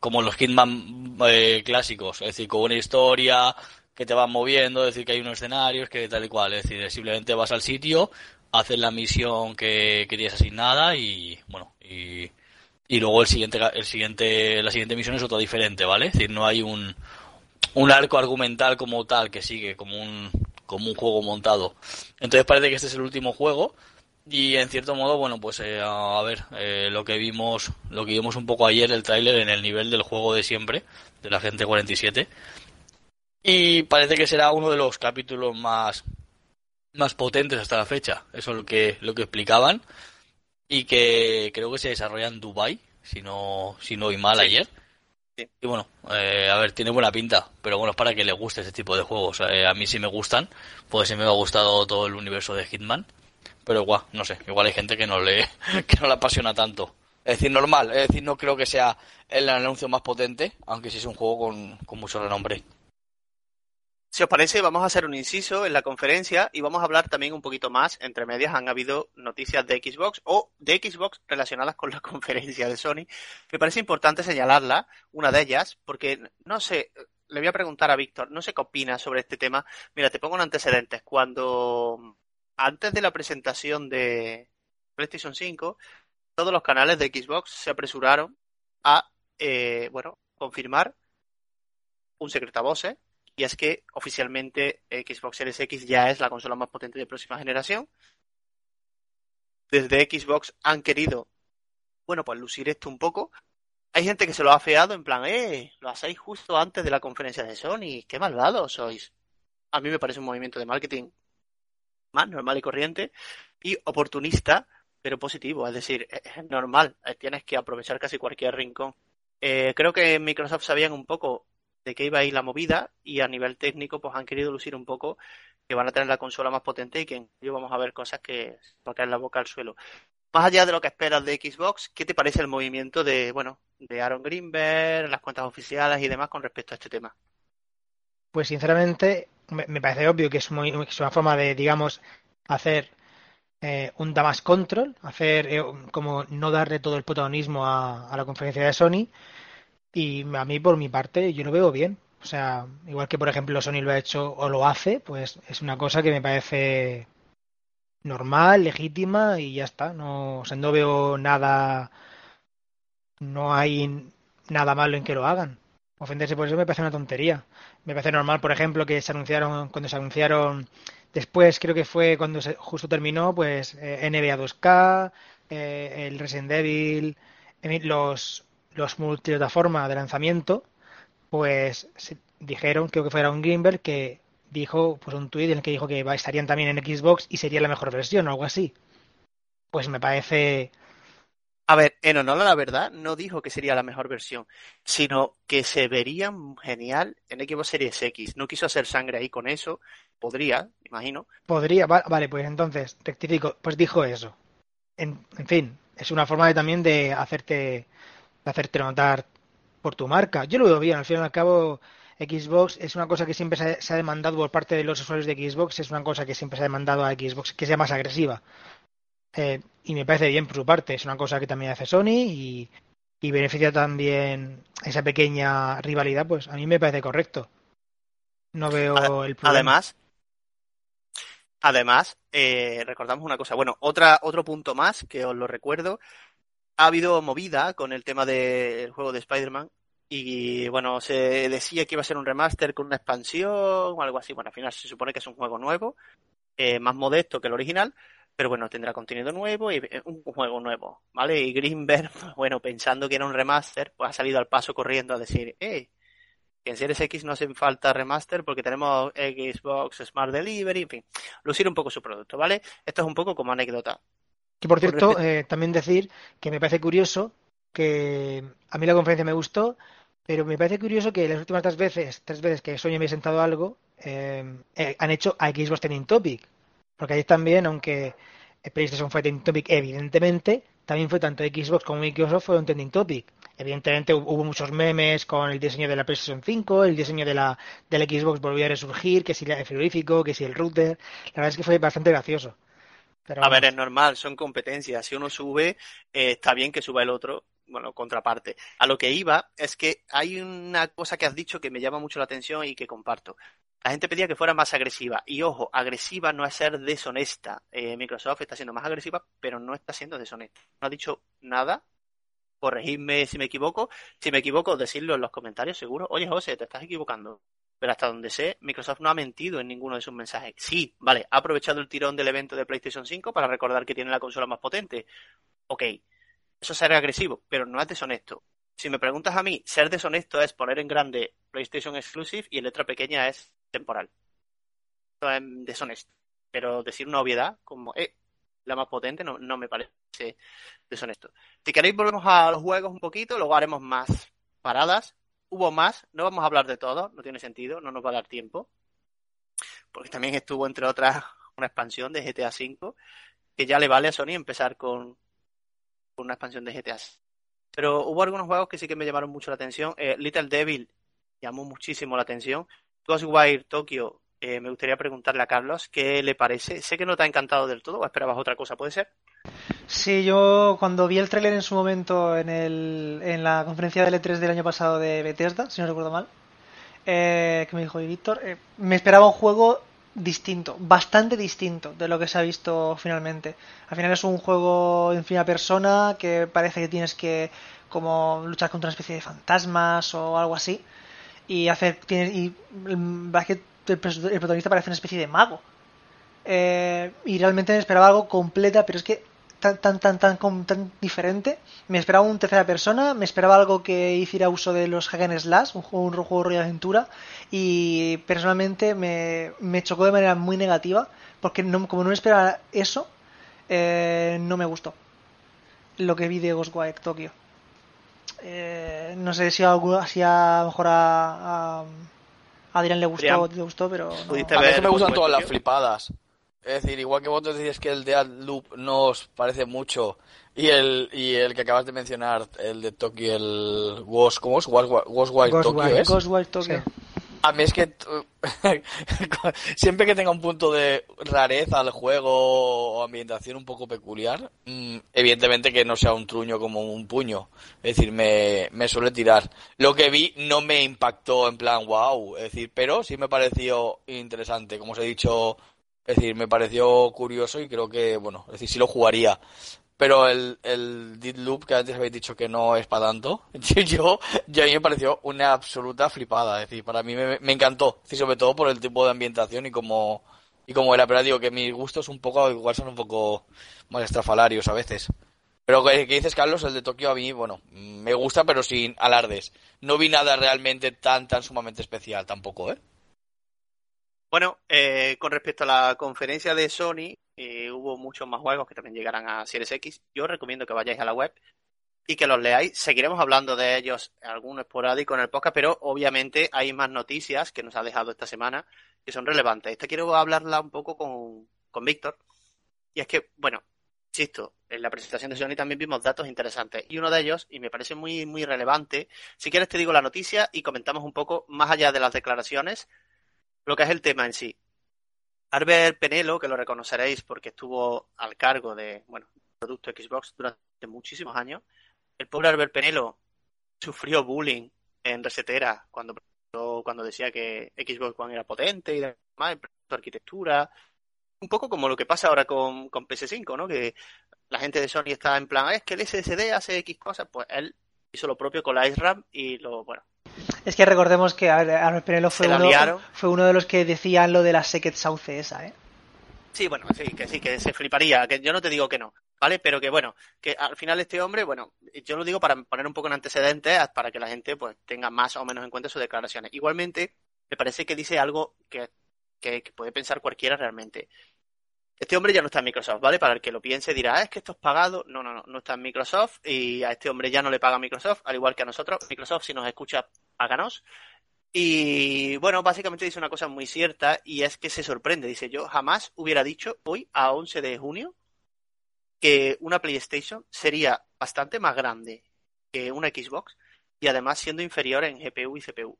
como los Hitman eh, clásicos es decir con una historia que te van moviendo, decir que hay unos escenarios, que tal y cual. Es decir, simplemente vas al sitio, haces la misión que, que tienes asignada y, bueno, y, y luego el siguiente, el siguiente, la siguiente misión es otra diferente, ¿vale? Es decir, no hay un, un arco argumental como tal que sigue como un, como un juego montado. Entonces parece que este es el último juego y en cierto modo, bueno, pues eh, a ver, eh, lo que vimos, lo que vimos un poco ayer el tráiler en el nivel del juego de siempre, de la gente 47, y parece que será uno de los capítulos más, más potentes hasta la fecha. Eso es lo que, lo que explicaban. Y que creo que se desarrolla en Dubai si no, si no mal ayer. Y bueno, eh, a ver, tiene buena pinta, pero bueno, es para que le guste ese tipo de juegos. Eh, a mí sí me gustan, pues sí me ha gustado todo el universo de Hitman, pero igual, no sé, igual hay gente que no le, que no le apasiona tanto. Es decir, normal, es decir, no creo que sea el anuncio más potente, aunque sí es un juego con, con mucho renombre. Si os parece, vamos a hacer un inciso en la conferencia y vamos a hablar también un poquito más. Entre medias han habido noticias de Xbox o de Xbox relacionadas con la conferencia de Sony. Me parece importante señalarla, una de ellas, porque no sé, le voy a preguntar a Víctor, no sé qué opina sobre este tema. Mira, te pongo un antecedentes. Cuando antes de la presentación de PlayStation 5, todos los canales de Xbox se apresuraron a, eh, bueno, confirmar un secreto a voces y es que oficialmente Xbox Series X ya es la consola más potente de próxima generación. Desde Xbox han querido, bueno, pues lucir esto un poco. Hay gente que se lo ha feado en plan, eh, lo hacéis justo antes de la conferencia de Sony, qué malvados sois. A mí me parece un movimiento de marketing más normal y corriente y oportunista, pero positivo. Es decir, es normal, tienes que aprovechar casi cualquier rincón. Eh, creo que Microsoft sabían un poco de qué iba a ir la movida y a nivel técnico pues han querido lucir un poco que van a tener la consola más potente y que en vamos a ver cosas que va a caer la boca al suelo. Más allá de lo que esperas de Xbox, ¿qué te parece el movimiento de, bueno, de Aaron Greenberg, las cuentas oficiales y demás con respecto a este tema? Pues sinceramente me, parece obvio que es, muy, es, una forma de, digamos, hacer eh, un damas control, hacer eh, como no darle todo el protagonismo a la conferencia de Sony y a mí, por mi parte, yo lo veo bien. O sea, igual que por ejemplo Sony lo ha hecho o lo hace, pues es una cosa que me parece normal, legítima y ya está. No, o sea, no veo nada, no hay nada malo en que lo hagan. Ofenderse por eso me parece una tontería. Me parece normal, por ejemplo, que se anunciaron, cuando se anunciaron después, creo que fue cuando se, justo terminó, pues eh, NBA 2K, eh, el Resident Evil, los, los multiplataformas de lanzamiento, pues dijeron, creo que fuera un Greenberg, que dijo, pues un tweet en el que dijo que estarían también en Xbox y sería la mejor versión o algo así. Pues me parece A ver, en honor a la verdad, no dijo que sería la mejor versión, sino que se vería genial en Xbox Series X. No quiso hacer sangre ahí con eso. Podría, imagino. Podría, vale, pues entonces, rectifico, pues dijo eso. En, en fin, es una forma de, también de hacerte, de hacerte notar por tu marca. Yo lo veo bien, al fin y al cabo, Xbox es una cosa que siempre se ha, se ha demandado por parte de los usuarios de Xbox, es una cosa que siempre se ha demandado a Xbox que sea más agresiva. Eh, y me parece bien por su parte. Es una cosa que también hace Sony y, y, beneficia también esa pequeña rivalidad. Pues a mí me parece correcto. No veo el problema. Además, además eh, recordamos una cosa. Bueno, otra, otro punto más que os lo recuerdo. Ha habido movida con el tema del juego de Spider-Man. Y bueno, se decía que iba a ser un remaster con una expansión o algo así. Bueno, al final se supone que es un juego nuevo, eh, más modesto que el original, pero bueno, tendrá contenido nuevo y un juego nuevo, ¿vale? Y Greenberg, bueno, pensando que era un remaster, pues ha salido al paso corriendo a decir, eh, que en Series X no hace falta remaster porque tenemos Xbox Smart Delivery, en fin, lucir un poco su producto, ¿vale? Esto es un poco como anécdota. Que por cierto, por eh, también decir que me parece curioso que a mí la conferencia me gustó, pero me parece curioso que las últimas tres veces, tres veces que Sony me ha sentado algo, eh, eh, han hecho a Xbox Trending Topic. Porque ahí también, aunque PlayStation fue trending topic, evidentemente, también fue tanto Xbox como Microsoft fueron trending topic. Evidentemente hubo muchos memes con el diseño de la PlayStation 5, el diseño de la, del Xbox volvió a resurgir, que si el frigorífico, que si el router. La verdad es que fue bastante gracioso. Pero, a ver, es normal, son competencias. Si uno sube, eh, está bien que suba el otro, bueno, contraparte. A lo que iba es que hay una cosa que has dicho que me llama mucho la atención y que comparto. La gente pedía que fuera más agresiva. Y ojo, agresiva no es ser deshonesta. Eh, Microsoft está siendo más agresiva, pero no está siendo deshonesta. No ha dicho nada. Corregidme si me equivoco. Si me equivoco, decirlo en los comentarios, seguro. Oye, José, te estás equivocando. Pero hasta donde sé, Microsoft no ha mentido en ninguno de sus mensajes. Sí, vale, ha aprovechado el tirón del evento de PlayStation 5 para recordar que tiene la consola más potente. Ok, eso es ser agresivo, pero no es deshonesto. Si me preguntas a mí, ser deshonesto es poner en grande PlayStation Exclusive y en letra pequeña es temporal. Esto es deshonesto. Pero decir una obviedad como, eh, la más potente no, no me parece deshonesto. Si queréis volvemos a los juegos un poquito, luego haremos más paradas. Hubo más, no vamos a hablar de todo, no tiene sentido, no nos va a dar tiempo. Porque también estuvo, entre otras, una expansión de GTA V, que ya le vale a Sony empezar con, una expansión de GTA. Pero hubo algunos juegos que sí que me llamaron mucho la atención. Eh, Little Devil llamó muchísimo la atención. Ghostwire Tokyo, eh, me gustaría preguntarle a Carlos qué le parece. Sé que no te ha encantado del todo, o esperabas otra cosa, ¿puede ser? Sí, yo cuando vi el tráiler en su momento en, el, en la conferencia de L3 del año pasado de Bethesda, si no recuerdo mal, eh, que me dijo Víctor, eh, me esperaba un juego distinto, bastante distinto de lo que se ha visto finalmente. Al final es un juego en primera persona que parece que tienes que como luchar contra una especie de fantasmas o algo así y hacer tiene, y el, el, protagonista parece una especie de mago eh, y realmente me esperaba algo completa pero es que tan tan tan tan tan diferente me esperaba un tercera persona me esperaba algo que hiciera uso de los hack and slash un juego un juego de aventura y personalmente me, me chocó de manera muy negativa porque no, como no me esperaba eso eh, no me gustó lo que vi de Ghostwire Tokyo eh, no sé si a, si a, a lo mejor a, a Adrián le gustó, Adrián, le gustó pero no. a mí me gustan todas las flipadas. Es decir, igual que vos decís que el de Loop no os parece mucho y el y el que acabas de mencionar, el de Tokyo, el Ghost, ¿cómo es? Ghostwire Ghost Tokyo, ¿es? Ghostwire Tokyo. Sí. A mí es que siempre que tenga un punto de rareza al juego o ambientación un poco peculiar, mmm, evidentemente que no sea un truño como un puño. Es decir, me, me suele tirar. Lo que vi no me impactó en plan wow, es decir, pero sí me pareció interesante. Como os he dicho, es decir, me pareció curioso y creo que, bueno, es decir, sí lo jugaría. Pero el, el Dead Loop, que antes habéis dicho que no es para tanto, yo, yo a mí me pareció una absoluta flipada. Es decir, para mí me, encantó. Es decir, sobre todo por el tipo de ambientación y como, y como era. Pero digo que mis gustos un poco, igual son un poco más estrafalarios a veces. Pero que, que dices, Carlos, el de Tokio a mí, bueno, me gusta, pero sin alardes. No vi nada realmente tan, tan sumamente especial tampoco, ¿eh? Bueno, eh, con respecto a la conferencia de Sony, eh, hubo muchos más juegos que también llegarán a Series X. Yo recomiendo que vayáis a la web y que los leáis. Seguiremos hablando de ellos, algunos esporádico en el podcast, pero obviamente hay más noticias que nos ha dejado esta semana que son relevantes. Esta quiero hablarla un poco con, con Víctor. Y es que, bueno, insisto, en la presentación de Sony también vimos datos interesantes. Y uno de ellos, y me parece muy, muy relevante, si quieres te digo la noticia y comentamos un poco, más allá de las declaraciones, lo que es el tema en sí. Albert Penelo, que lo reconoceréis porque estuvo al cargo de, bueno, producto Xbox durante muchísimos años, el pobre Albert Penelo sufrió bullying en Resetera cuando, cuando decía que Xbox One era potente y demás, su arquitectura. Un poco como lo que pasa ahora con, con PS5, ¿no? Que la gente de Sony está en plan, es que el SSD hace X cosas, pues él hizo lo propio con la RAM y lo, bueno, es que recordemos que Albert Penelo fue uno, fue uno de los que decían lo de la Secret Sauce esa, ¿eh? Sí, bueno, sí, que sí, que se fliparía, que yo no te digo que no, ¿vale? Pero que bueno, que al final este hombre, bueno, yo lo digo para poner un poco en antecedentes, para que la gente pues tenga más o menos en cuenta sus declaraciones. Igualmente, me parece que dice algo que, que, puede pensar cualquiera realmente. Este hombre ya no está en Microsoft, ¿vale? Para el que lo piense dirá, ah, es que esto es pagado. No, no, no, no está en Microsoft y a este hombre ya no le paga Microsoft, al igual que a nosotros. Microsoft, si nos escucha, páganos. Y bueno, básicamente dice una cosa muy cierta y es que se sorprende. Dice, yo jamás hubiera dicho hoy, a 11 de junio, que una PlayStation sería bastante más grande que una Xbox y además siendo inferior en GPU y CPU.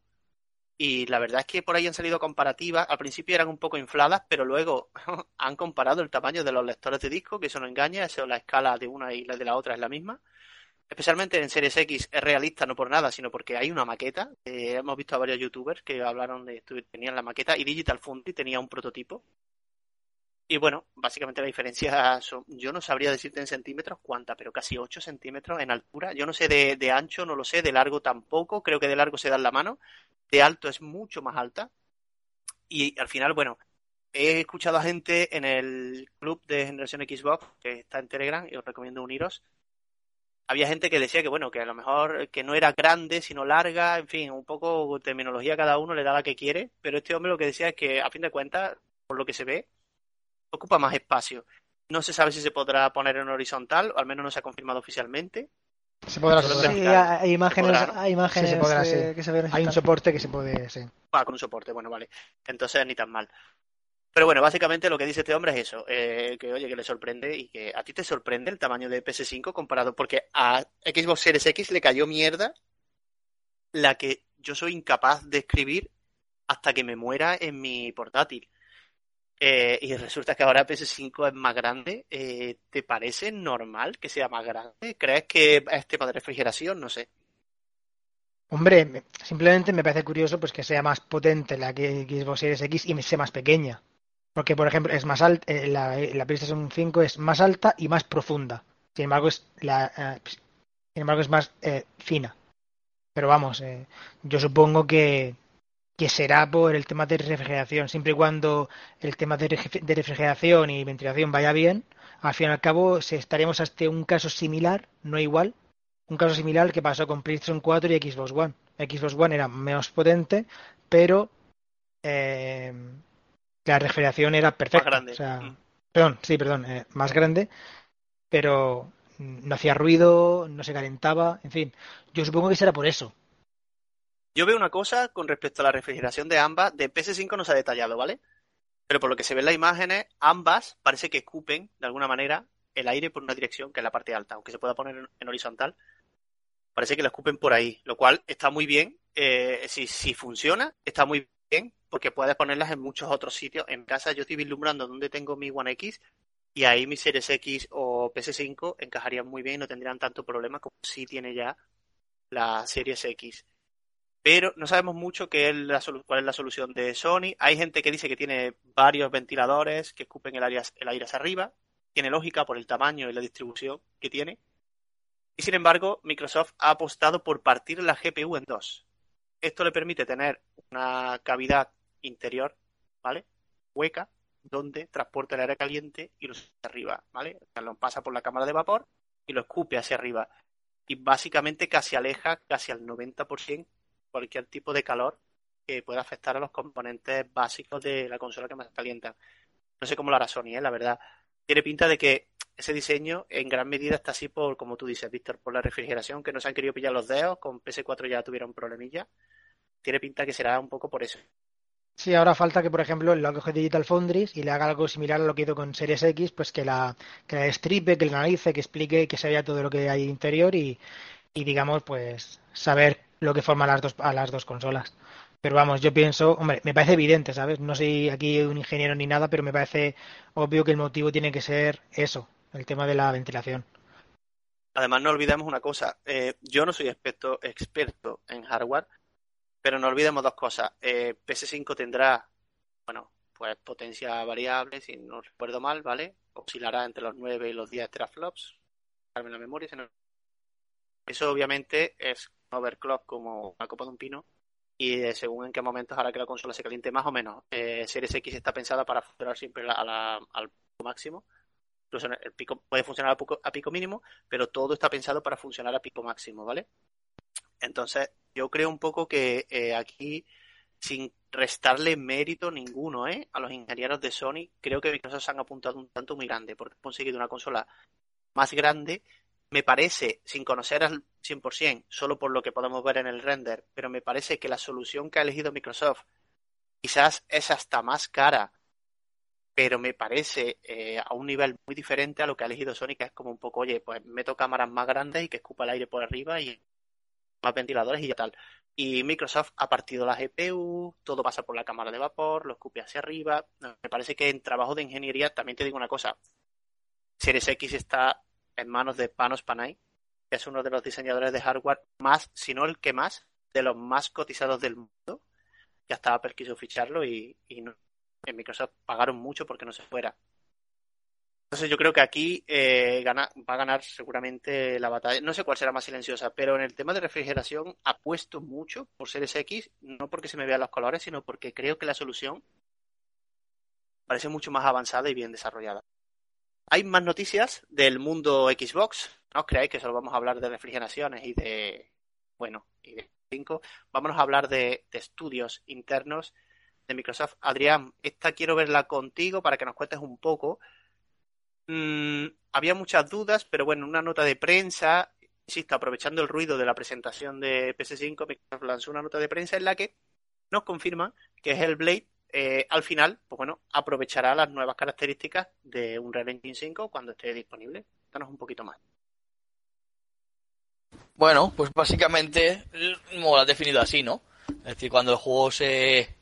Y la verdad es que por ahí han salido comparativas. Al principio eran un poco infladas, pero luego han comparado el tamaño de los lectores de disco, que eso no engaña, eso la escala de una y la de la otra es la misma. Especialmente en Series X es realista, no por nada, sino porque hay una maqueta. Eh, hemos visto a varios youtubers que hablaron de esto, tenían la maqueta y Digital Foundry tenía un prototipo. Y bueno, básicamente la diferencia son, yo no sabría decirte en centímetros cuánta, pero casi 8 centímetros en altura. Yo no sé de, de ancho, no lo sé, de largo tampoco, creo que de largo se da en la mano de alto es mucho más alta. Y al final, bueno, he escuchado a gente en el club de generación Xbox, que está en Telegram, y os recomiendo uniros. Había gente que decía que, bueno, que a lo mejor que no era grande, sino larga, en fin, un poco terminología cada uno le da la que quiere, pero este hombre lo que decía es que, a fin de cuentas, por lo que se ve, ocupa más espacio. No se sabe si se podrá poner en horizontal, o al menos no se ha confirmado oficialmente. Se podrá, hay imágenes, hay imágenes que se ven. Hay un soporte que se puede, sí. Ah, con un soporte, bueno, vale. Entonces ni tan mal. Pero bueno, básicamente lo que dice este hombre es eso, eh, que oye, que le sorprende y que a ti te sorprende el tamaño de PS5 comparado, porque a Xbox Series X le cayó mierda la que yo soy incapaz de escribir hasta que me muera en mi portátil. Eh, y resulta que ahora PS5 es más grande. Eh, ¿Te parece normal que sea más grande? ¿Crees que es tema de refrigeración? No sé. Hombre, simplemente me parece curioso pues que sea más potente la que Xbox Series X y sea más pequeña. Porque, por ejemplo, es más alta, eh, la, la, PlayStation 5 es más alta y más profunda. Sin embargo, es, la, sin embargo, es más fina. Pero vamos, yo supongo que, que será por el tema de refrigeración. Siempre y cuando el tema de, refrigeración y ventilación vaya bien, al fin y al cabo estaríamos hasta un caso similar, no igual, un caso similar que pasó con PlayStation 4 y Xbox One. Xbox One era menos potente, pero eh, la refrigeración era perfecta. Más grande. Mm. Perdón, sí, perdón, eh, más grande, pero no hacía ruido, no se calentaba, en fin. Yo supongo que será por eso. Yo veo una cosa con respecto a la refrigeración de ambas. De PS5 no se ha detallado, ¿vale? Pero por lo que se ve en las imágenes, ambas parece que escupen, de alguna manera, el aire por una dirección, que es la parte alta, aunque se pueda poner en horizontal. Parece que la escupen por ahí, lo cual está muy bien. Eh, si, si funciona, está muy bien, porque puedes ponerlas en muchos otros sitios. En casa yo estoy vislumbrando donde tengo mi One X y ahí mi Series X o PS5 encajarían muy bien y no tendrían tanto problema como si tiene ya la Series X pero no sabemos mucho qué es la cuál es la solución de Sony. Hay gente que dice que tiene varios ventiladores que escupen el aire, el aire hacia arriba. Tiene lógica por el tamaño y la distribución que tiene. Y sin embargo, Microsoft ha apostado por partir la GPU en dos. Esto le permite tener una cavidad interior, ¿vale? Hueca, donde transporta el aire caliente y lo hacia arriba, ¿vale? O sea, lo pasa por la cámara de vapor y lo escupe hacia arriba. Y básicamente casi aleja casi al 90% cualquier tipo de calor que pueda afectar a los componentes básicos de la consola que más calientan. No sé cómo lo hará Sony, ¿eh? la verdad. Tiene pinta de que ese diseño en gran medida está así por, como tú dices, Víctor, por la refrigeración, que no se han querido pillar los dedos, con PS4 ya tuvieron problemilla. Tiene pinta que será un poco por eso. Sí, ahora falta que, por ejemplo, lo coge Digital Foundry y le haga algo similar a lo que hizo con Series X, pues que la, que la destripe, que la analice, que explique, que se vea todo lo que hay interior y, y digamos, pues saber lo que forma las dos, a las dos consolas. Pero vamos, yo pienso, hombre, me parece evidente, ¿sabes? No soy aquí un ingeniero ni nada, pero me parece obvio que el motivo tiene que ser eso, el tema de la ventilación. Además, no olvidemos una cosa. Eh, yo no soy experto, experto en hardware, pero no olvidemos dos cosas. Eh, PS5 tendrá, bueno, pues potencia variable, si no recuerdo mal, ¿vale? Oscilará entre los 9 y los 10 teraflops. Darme la memoria. Eso obviamente es un overclock como una copa de un pino. Y eh, según en qué momentos hará que la consola se caliente más o menos. Eh, Series X está pensada para funcionar siempre a la, al máximo puede funcionar a pico, a pico mínimo, pero todo está pensado para funcionar a pico máximo, ¿vale? Entonces, yo creo un poco que eh, aquí, sin restarle mérito ninguno ¿eh? a los ingenieros de Sony, creo que Microsoft se han apuntado un tanto muy grande, porque han conseguido una consola más grande. Me parece, sin conocer al 100%, solo por lo que podemos ver en el render, pero me parece que la solución que ha elegido Microsoft quizás es hasta más cara pero me parece eh, a un nivel muy diferente a lo que ha elegido Sony, que es como un poco, oye, pues meto cámaras más grandes y que escupa el aire por arriba y más ventiladores y ya tal. Y Microsoft ha partido la GPU, todo pasa por la cámara de vapor, lo escupe hacia arriba. Me parece que en trabajo de ingeniería, también te digo una cosa, Series X está en manos de Panos Panay, que es uno de los diseñadores de hardware más, si no el que más, de los más cotizados del mundo. Ya estaba Apple quiso ficharlo y, y no, en Microsoft pagaron mucho porque no se fuera. Entonces yo creo que aquí eh, va a ganar seguramente la batalla. No sé cuál será más silenciosa, pero en el tema de refrigeración apuesto mucho por Series X, no porque se me vean los colores, sino porque creo que la solución parece mucho más avanzada y bien desarrollada. Hay más noticias del mundo Xbox. No os creáis que solo vamos a hablar de refrigeraciones y de, bueno, y de 5. Vámonos a hablar de estudios internos de Microsoft. Adrián, esta quiero verla contigo para que nos cuentes un poco. Mm, había muchas dudas, pero bueno, una nota de prensa, insisto, aprovechando el ruido de la presentación de PS5, Microsoft lanzó una nota de prensa en la que nos confirma que Hellblade eh, al final, pues bueno, aprovechará las nuevas características de un Unreal Engine 5 cuando esté disponible. Danos un poquito más. Bueno, pues básicamente lo has definido así, ¿no? Es decir, cuando el juego se,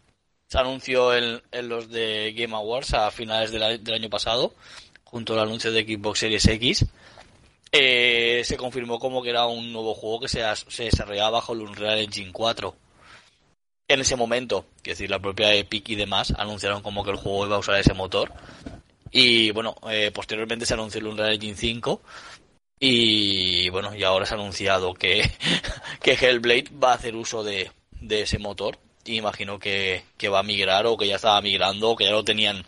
se anunció en, los de Game Awards a finales del, año pasado, junto al anuncio de Xbox Series X. Eh, se confirmó como que era un nuevo juego que se, desarrollaba bajo el Unreal Engine 4. En ese momento, es decir, la propia Epic y demás anunciaron como que el juego iba a usar ese motor. Y bueno, eh, posteriormente se anunció el Unreal Engine 5. Y bueno, y ahora se ha anunciado que, que Hellblade va a hacer uso de ese motor imagino que, va a migrar o que ya estaba migrando o que ya lo tenían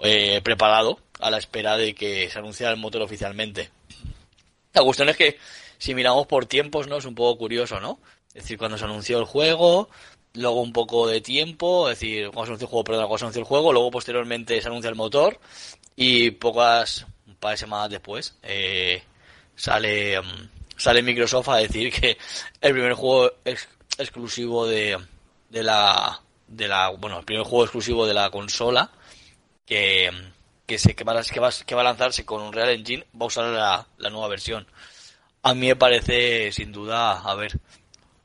eh, preparado a la espera de que se anunciara el motor oficialmente. La cuestión es que si miramos por tiempos, ¿no? Es un poco curioso, ¿no? Es decir, cuando se anunció el juego, luego un poco de tiempo, es decir, cuando se anunció el juego, perdón, cuando se anunció el juego, luego posteriormente se anuncia el motor y pocas, un par de semanas después, eh, sale, mm, sale Microsoft a decir que el primer juego exclusivo de, de la, de la, bueno, el primer juego exclusivo de la consola que, que, se, que, va, que, que va a lanzarse con un Real Engine va a usar la, la nueva versión. A mí me parece, sin duda, a ver,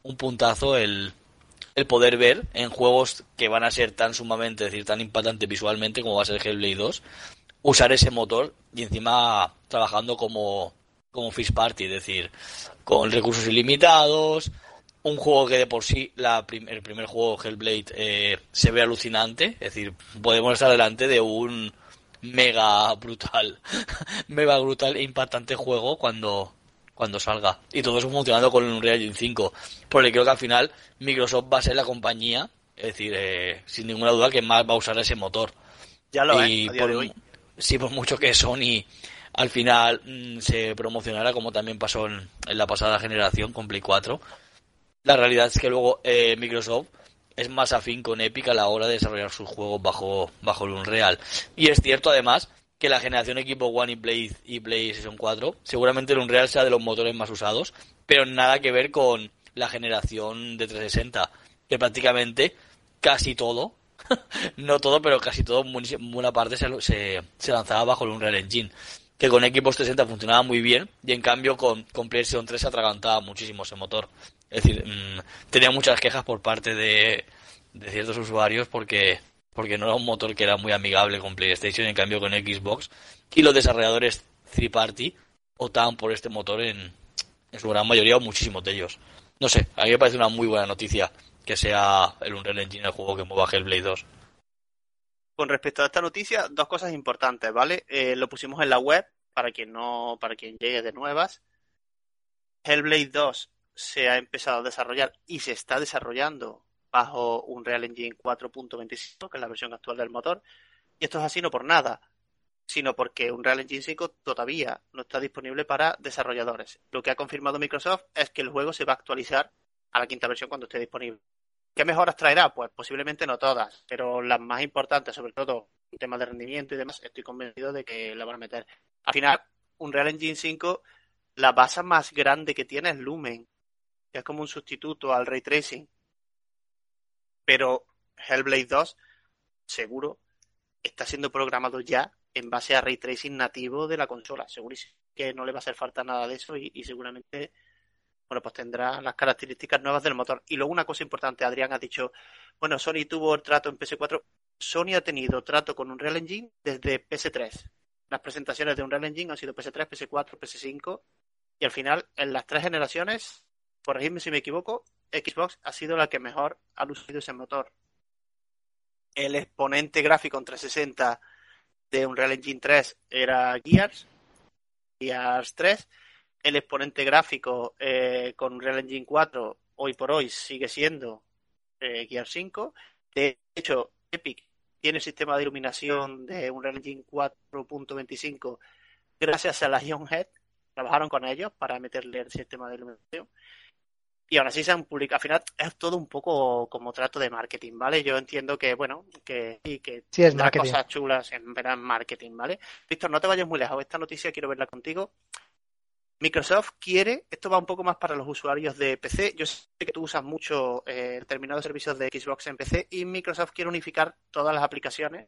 un puntazo el, el poder ver en juegos que van a ser tan sumamente, es decir, tan impactantes visualmente como va a ser Hellblade 2, usar ese motor y encima trabajando como, como Fish Party, es decir, con recursos ilimitados, un juego que de por sí la el primer juego Hellblade eh, se ve alucinante. Es decir podemos estar delante de un mega brutal mega brutal e impactante juego cuando cuando salga. Y todo eso funcionando con un Unreal Engine 5 porque creo que al final Microsoft va a ser la compañía es decir eh, sin ninguna duda que más va a usar ese motor. Ya lo y es, por, sí por mucho que Sony al final mm, se promocionara como también pasó en, en la pasada generación con Play 4 la realidad es que luego eh, Microsoft es más afín con Epic a la hora de desarrollar sus juegos bajo, bajo el Unreal. Y es cierto además que la generación equipo One y, Play, y PlayStation 4, seguramente el Unreal sea de los motores más usados, pero nada que ver con la generación de 360, que prácticamente casi todo, no todo, pero casi todo, buena parte se, se, lanzaba bajo el Unreal Engine que con equipos 360 funcionaba muy bien y en cambio con, con PlayStation 3 se atragantaba muchísimo ese motor. Es decir, mm, tenía muchas quejas por parte de, ciertos usuarios porque, porque no era un motor que era muy amigable con PlayStation, en cambio con Xbox. Y los desarrolladores third party optaban por este motor en, en su gran mayoría o muchísimos de ellos. No sé, a mí me parece una muy buena noticia que sea el Unreal Engine el juego que mueva Hellblade 2. Con respecto a esta noticia, dos cosas importantes, ¿vale? Eh, lo pusimos en la web para quien no, para quien llegue de nuevas. Hellblade 2 se ha empezado a desarrollar y se está desarrollando bajo un Real Engine 4.25, que es la versión actual del motor. Y esto es así no por nada, sino porque un Real Engine 5 todavía no está disponible para desarrolladores. Lo que ha confirmado Microsoft es que el juego se va a actualizar a la quinta versión cuando esté disponible. ¿Qué mejoras traerá? Pues posiblemente no todas, pero las más importantes, sobre todo en temas de rendimiento y demás, estoy convencido de que la van a meter. Al final, un Real Engine 5, la base más grande que tiene es Lumen, que es como un sustituto al ray tracing. Pero Hellblade 2, seguro, está siendo programado ya en base a ray tracing nativo de la consola. Segurísimo que no le va a hacer falta nada de eso y, seguramente bueno, pues tendrá las características nuevas del motor. Y luego una cosa importante, Adrián ha dicho, bueno, Sony tuvo el trato en PS4. Sony ha tenido trato con un Real Engine desde PS3. Las presentaciones de un Real Engine han sido PS3, PS4, PS5 y al final en las tres generaciones corregidme si me equivoco, Xbox ha sido la que mejor ha lucido ese motor. El exponente gráfico en 360 de Unreal Engine 3 era Gears, Gears 3. El exponente gráfico eh, con Unreal Engine 4 hoy por hoy sigue siendo eh, Gears 5. De hecho, Epic tiene el sistema de iluminación de Unreal Engine 4.25 gracias a la Head. Trabajaron con ellos para meterle el sistema de iluminación y ahora sí se han publicado. Al final es todo un poco como trato de marketing, ¿vale? Yo entiendo que, bueno, que, y que sí, es cosas chulas en verán marketing, ¿vale? Víctor, no te vayas muy lejos. Esta noticia quiero verla contigo. Microsoft quiere, esto va un poco más para los usuarios de PC. Yo sé que tú usas mucho eh, el terminado de servicios de Xbox en PC y Microsoft quiere unificar todas las aplicaciones,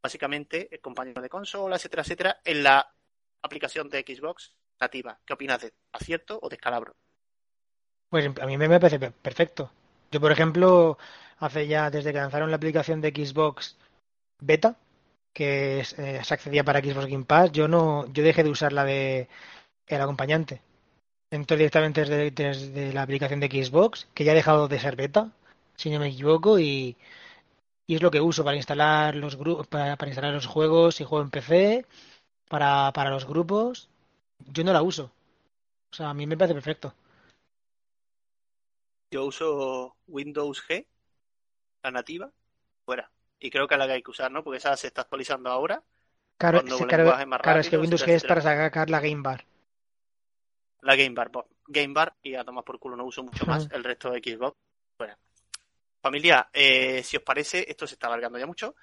básicamente el compañero de consola, etcétera, etcétera, en la aplicación de Xbox nativa. ¿Qué opinas de acierto o descalabro? Pues a mí me parece perfecto. Yo, por ejemplo, hace ya, desde que lanzaron la aplicación de Xbox Beta, que eh, se accedía para Xbox Game Pass, yo no, yo dejé de usar la de el acompañante. Entonces directamente desde, la aplicación de Xbox, que ya ha dejado de ser beta, si no me equivoco, y, y es lo que uso para instalar los grupos, para, instalar los juegos y juego en PC, para, para los grupos. Yo no la uso. O sea, a mí me parece perfecto. Yo uso Windows G, la nativa, fuera. Y creo que la que hay que usar, ¿no? Porque esa se está actualizando ahora. Claro, es, que Windows G es para sacar la Game Bar. La Game Bar, Game Bar, y a tomar por culo no uso mucho más el resto de Xbox. Bueno. Familia, eh, si os parece, esto se está alargando ya mucho.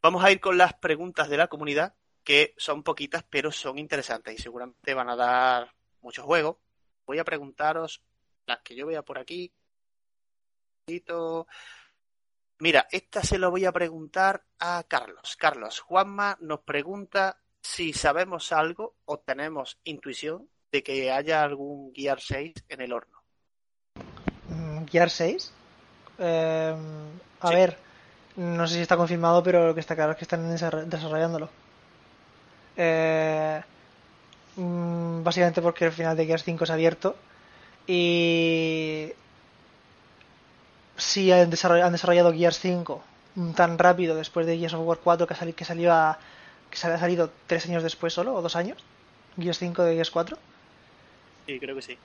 Vamos a ir con las preguntas de la comunidad, que son poquitas, pero son interesantes y seguramente van a dar mucho juego. Voy a preguntaros las que yo vea por aquí. Mira, esta se lo voy a preguntar a Carlos. Carlos, Juanma nos pregunta si sabemos algo o tenemos intuición de que haya algún Gear 6 en el horno. Mm, ¿Gear 6? Eh, a ver, no sé si está confirmado, pero lo que está claro es que están desarrollándolo. Eh, mm, básicamente porque el final de Gear 5 es abierto y si han desarrollado, han desarrollado Gears 5 tan rápido después de Gears of War 4 que, salió, que salió a, que se ha salido tres años después solo o dos años Gears 5 de Gears 4 sí creo que sí.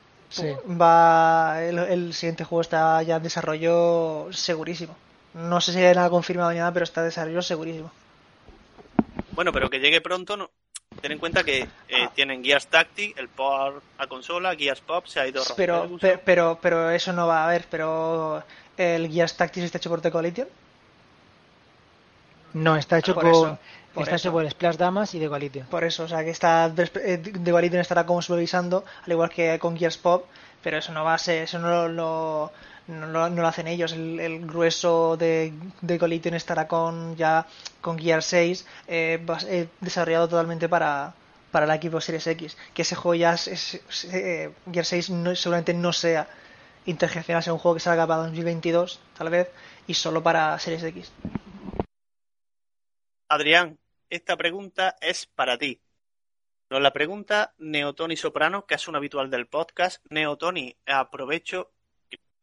Va el, siguiente juego está ya en desarrollo segurísimo. No sé si hay nada confirmado ni nada pero está en desarrollo segurísimo. Bueno pero que llegue pronto no ten en cuenta que eh, tienen Gears Tactic, el port a consola, Gears Pop, se ha ido Pero, pero, pero, pero eso no va a haber. Pero el Gears Tactics está hecho por The Coalition. No, está hecho Por eso, por está eso. hecho por Splash Damas y de Coalition. Por eso, o sea que está eh, The Coalition estará como supervisando, al igual que con Gears Pop, pero eso no va a ser, eso no lo, no, lo- hacen ellos. El, grueso de, de Coalition estará con ya con Gears 6 eh, eh, desarrollado totalmente para para la Xbox Series X. Que ese juego ya eh, Gears 6 no, seguramente no sea intergeneracional, sea un juego que salga para 2022 tal vez y solo para Series X. Adrián, esta pregunta es para ti. Nos la pregunta Neotoni Soprano, que es un habitual del podcast. Neotoni, aprovecho,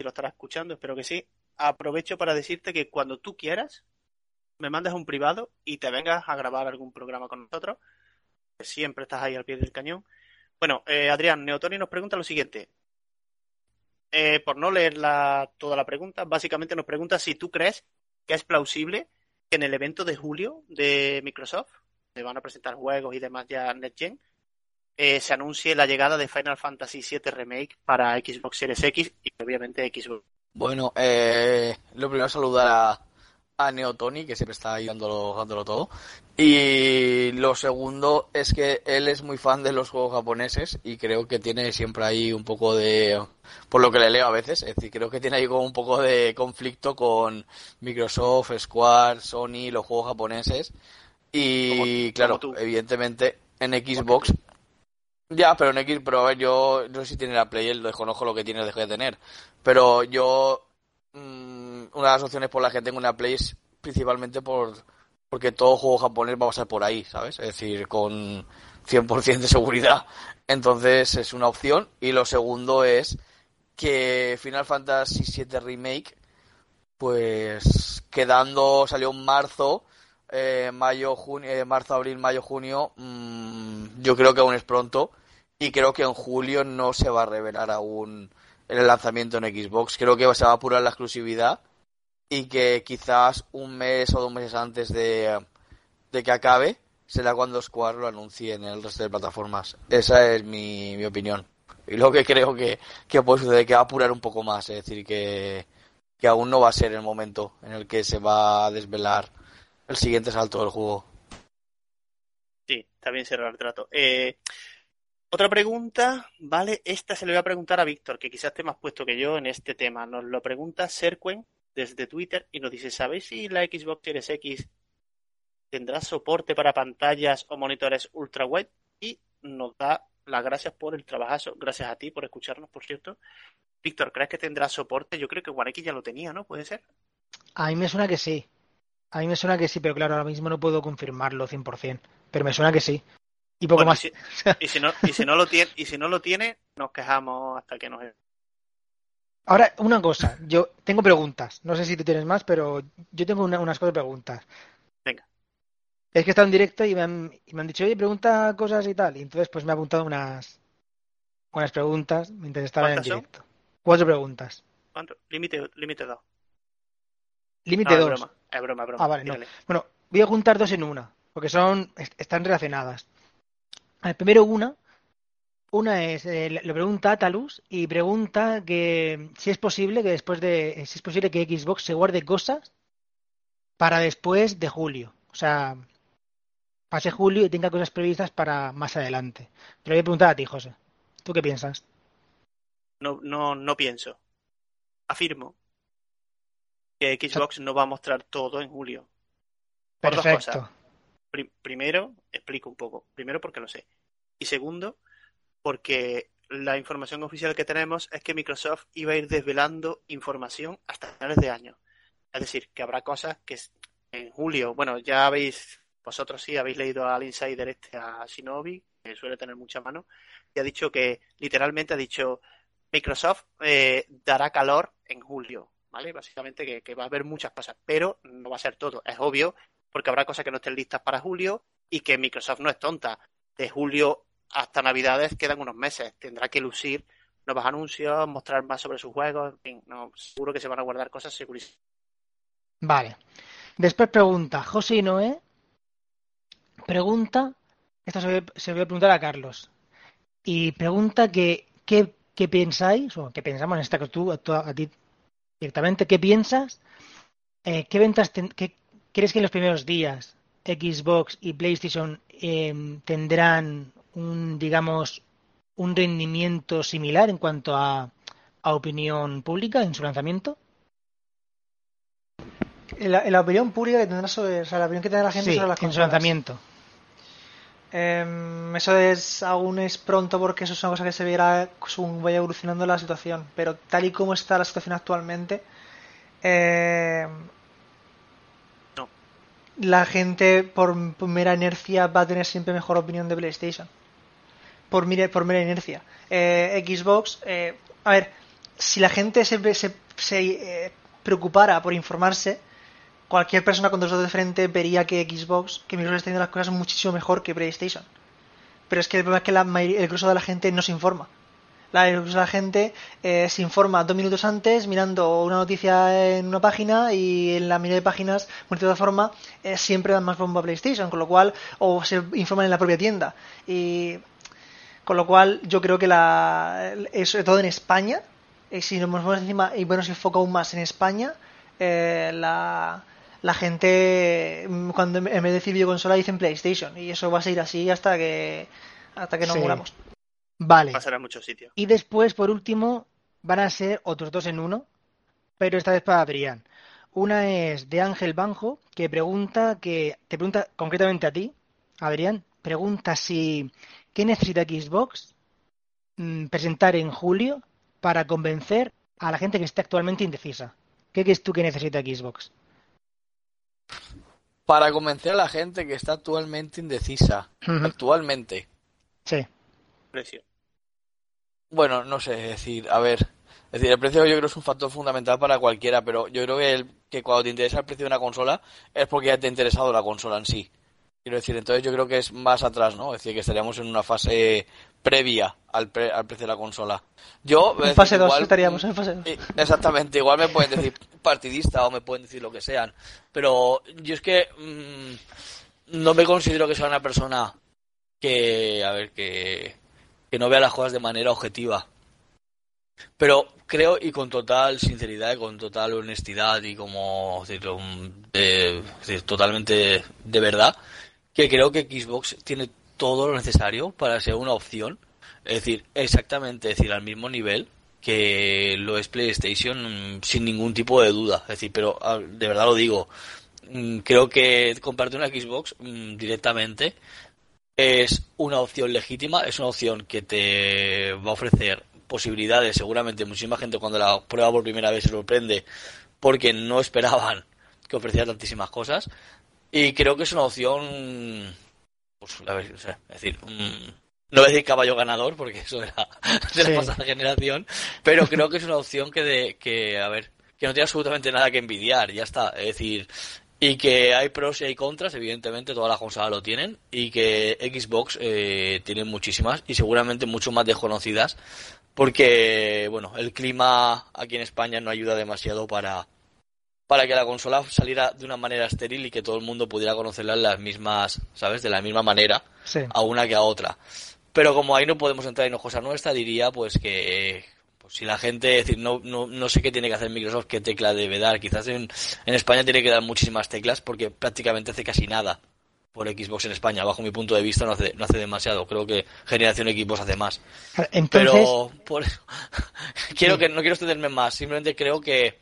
lo estarás escuchando, espero que sí, aprovecho para decirte que cuando tú quieras, me mandas un privado y te vengas a grabar algún programa con nosotros, siempre estás ahí al pie del cañón. Bueno, eh, Adrián, Neotoni nos pregunta lo siguiente. Eh, por no leer la- toda la pregunta, básicamente nos pregunta si tú crees que es plausible que en el evento de julio de Microsoft, donde van a presentar juegos y demás ya Next Gen, eh, se anuncie la llegada de Final Fantasy VII Remake para Xbox Series X y obviamente Xbox. Bueno, eh, lo primero es saludar a, a Neotoni, que siempre está ahí dándolo, dándolo todo. Y lo segundo es que él es muy fan de los juegos japoneses y creo que tiene siempre ahí un poco de, por lo que le leo a veces, es decir, creo que tiene ahí como un poco de conflicto con Microsoft, Square, Sony, los juegos japoneses. Y Como- claro, como evidentemente en Xbox ya, pero en X, pero a ver, yo no sé si tiene la Play, desconozco lo que tiene o deje de tener. Pero yo, mm, una de las opciones por las que tengo una Play es principalmente por porque todo juego japonés va a pasar por ahí, ¿sabes? Es decir, con 100% de seguridad. Entonces es una opción. Y lo segundo es que Final Fantasy VII Remake, pues quedando, salió en marzo, eh, mayo, junio, eh, marzo, abril, mayo, junio, mm, yo creo que aún es pronto y creo que en julio no se va a revelar aún el lanzamiento en Xbox. Creo que se va a apurar la exclusividad y que quizás un mes o dos meses antes de, de que acabe será cuando Square lo anuncie en el resto de plataformas. Esa es mi, mi opinión. Y lo que creo que, que puede suceder que va a apurar un poco más, es decir, que, que aún no va a ser el momento en el que se va a desvelar el siguiente salto del juego. Sí, bien cerrar el trato. Eh, otra pregunta, ¿vale? Esta se le voy a preguntar a Víctor, que quizás esté más puesto que yo en este tema. Nos lo pregunta Serquen desde Twitter y nos dice, ¿sabéis si la Xbox Series X tendrá soporte para pantallas o monitores ultra wide? Y nos da las gracias por el trabajazo. Gracias a ti por escucharnos, por cierto. Víctor, ¿crees que tendrá soporte? Yo creo que One X ya lo tenía, ¿no? ¿Puede ser? A mí me suena que sí. A mí me suena que sí, pero claro, ahora mismo no puedo confirmarlo 100%. Pero me suena que sí. Y poco Bueno, más. Y si, y si no, y si no lo tiene, y si no lo tiene, nos quejamos hasta que nos Ahora, una cosa. Yo tengo preguntas. No sé si tú tienes más, pero yo tengo una- unas cosas preguntas. Venga. Es que he estado en directo y me, han, y me han dicho, oye, pregunta cosas y tal. Y entonces, pues me he apuntado unas, unas preguntas mientras estaba en ¿Cuántas son? directo. Cuatro preguntas. ¿Cuánto? Límite, límite 2. Límite es dos. broma, es broma, es broma. Ah, vale, no. Bueno, voy a juntar dos en una, porque son est- están relacionadas. Ver, primero una. Una es, eh, le pregunta Talus y pregunta que si es posible que después de, si es posible que Xbox se guarde cosas para después de julio. O sea, pase julio y tenga cosas previstas para más adelante. Pero voy a preguntar a ti, José. ¿Tú qué piensas? No, no, no pienso. Afirmo que Xbox no va a mostrar todo en julio. Por dos Perfecto. cosas. Pri- primero, explico un poco. Primero, porque lo sé. Y segundo, porque la información oficial que tenemos es que Microsoft iba a ir desvelando información hasta finales de año. Es decir, que habrá cosas que en julio, bueno, ya habéis, vosotros sí habéis leído al insider este a Shinobi, que suele tener mucha mano, y ha dicho que, literalmente ha dicho, Microsoft eh, dará calor en julio, ¿vale? Básicamente que va a haber muchas cosas, pero no va a ser todo, es obvio, porque habrá cosas que no estén listas para julio y que Microsoft no es tonta. De julio hasta Navidades quedan unos meses, tendrá que lucir nuevos anuncios, mostrar más sobre sus juegos, en fin, no, seguro que se van a guardar cosas segurísimas. Vale. Después pregunta José y Noé. Pregunta esto se, lo voy a preguntar a Carlos. Y pregunta que qué, qué pensáis, o qué pensamos en esta que tú- a ti directamente, qué piensas, eh, qué ventas ten- qué- crees que en los primeros días Xbox y PlayStation em, tendrán un, digamos, un rendimiento similar en cuanto a, a opinión pública en su lanzamiento? En la, en la opinión pública que tendrá sobre, o sea, la opinión que tendrá la gente Sí, sobre las en su lanzamiento. Em, eso es aún es pronto porque eso es una cosa que se verá según vaya evolucionando la situación. Pero tal y como está la situación actualmente, No. La gente por, mera inercia va a tener siempre mejor opinión de PlayStation. Por, por mera inercia. Eh, Xbox, eh, a ver, si la gente se, se, se, eh, preocupara por informarse, cualquier persona con dos dedos de frente vería que Xbox, que Microsoft está haciendo las cosas muchísimo mejor que PlayStation. Pero es que el problema es que la el grueso de la gente no se informa. La, de la gente eh, se informa dos minutos antes mirando una noticia en una página y en la mayoría de páginas, por toda forma, eh, siempre dan más bombo a PlayStation, con lo cual, o se informan en la propia tienda. Y con lo cual, yo creo que la, sobre todo en España, eh, si nos ponemos encima, y bueno, se enfoca aún más en España, eh, la, la gente, mm, cuando en vez de decir videoconsola, dicen PlayStation. Y eso va a seguir así hasta que, hasta que nos Sí. muramos. Vale. Pasará en muchos sitios. Y después, por último, van a ser otros dos en uno, pero esta vez para Adrián. Una es de Ángel Banjo, que pregunta, que te pregunta concretamente a ti, Adrián, pregunta si qué necesita Xbox mm, presentar en julio para convencer a la gente que esté actualmente indecisa. ¿Qué crees tú que necesita Xbox? Para convencer a la gente que está actualmente indecisa. Actualmente. Sí, Precio. Bueno, no sé, es decir, a ver. Es decir, el precio yo creo es un factor fundamental para cualquiera, pero yo creo que, el, que cuando te interesa el precio de una consola es porque ya te ha interesado la consola en sí. Quiero decir, entonces yo creo que es más atrás, ¿no? Es decir, que estaríamos en una fase previa al, pre- al precio de la consola. Yo, En fase 2 igual- estaríamos, en fase 2. Eh, Exactamente, igual me pueden decir partidista o me pueden decir lo que sean, pero yo es que mm, no me considero que sea una persona que, a ver, que, que no vea las cosas de manera objetiva. Pero creo y con total sinceridad y con total honestidad y como de- decir, totalmente de verdad, que creo que Xbox tiene todo lo necesario para ser una opción. Es decir, exactamente, decir, al mismo nivel que lo es PlayStation mm, sin ningún tipo de duda. Es decir, pero ah, de verdad lo digo. Mm, Creo que comprarte una Xbox mm, directamente es una opción legítima, es una opción que te va a ofrecer posibilidades. Seguramente muchísima gente cuando la prueba por primera vez se sorprende porque no esperaban que ofreciera tantísimas cosas. Y creo que es una opción, pues, a ver, o sea, es decir, mm, no voy a decir caballo ganador porque eso era de Sí. la pasada generación, pero creo que es una opción que, de, que, a ver, que no tiene absolutamente nada que envidiar, ya está. Es decir, y que hay pros y hay contras, evidentemente todas las consolas lo tienen, y que Xbox eh, tiene muchísimas y seguramente mucho más desconocidas, porque, bueno, el clima aquí en España no ayuda demasiado para, para que la consola saliera de una manera estéril y que todo el mundo pudiera conocerla en las mismas, ¿sabes? De la misma manera sí. a una que a otra. Pero como ahí no podemos entrar en cosa nuestra, diría pues que si la gente, es decir, no, no, no sé qué tiene que hacer Microsoft, qué tecla debe dar. Quizás en, en España tiene que dar muchísimas teclas porque prácticamente hace casi nada por Xbox en España. Bajo mi punto de vista no hace, no hace demasiado. Creo que generación Xbox hace más. Entonces, Pero por quiero que no quiero extenderme más, simplemente creo que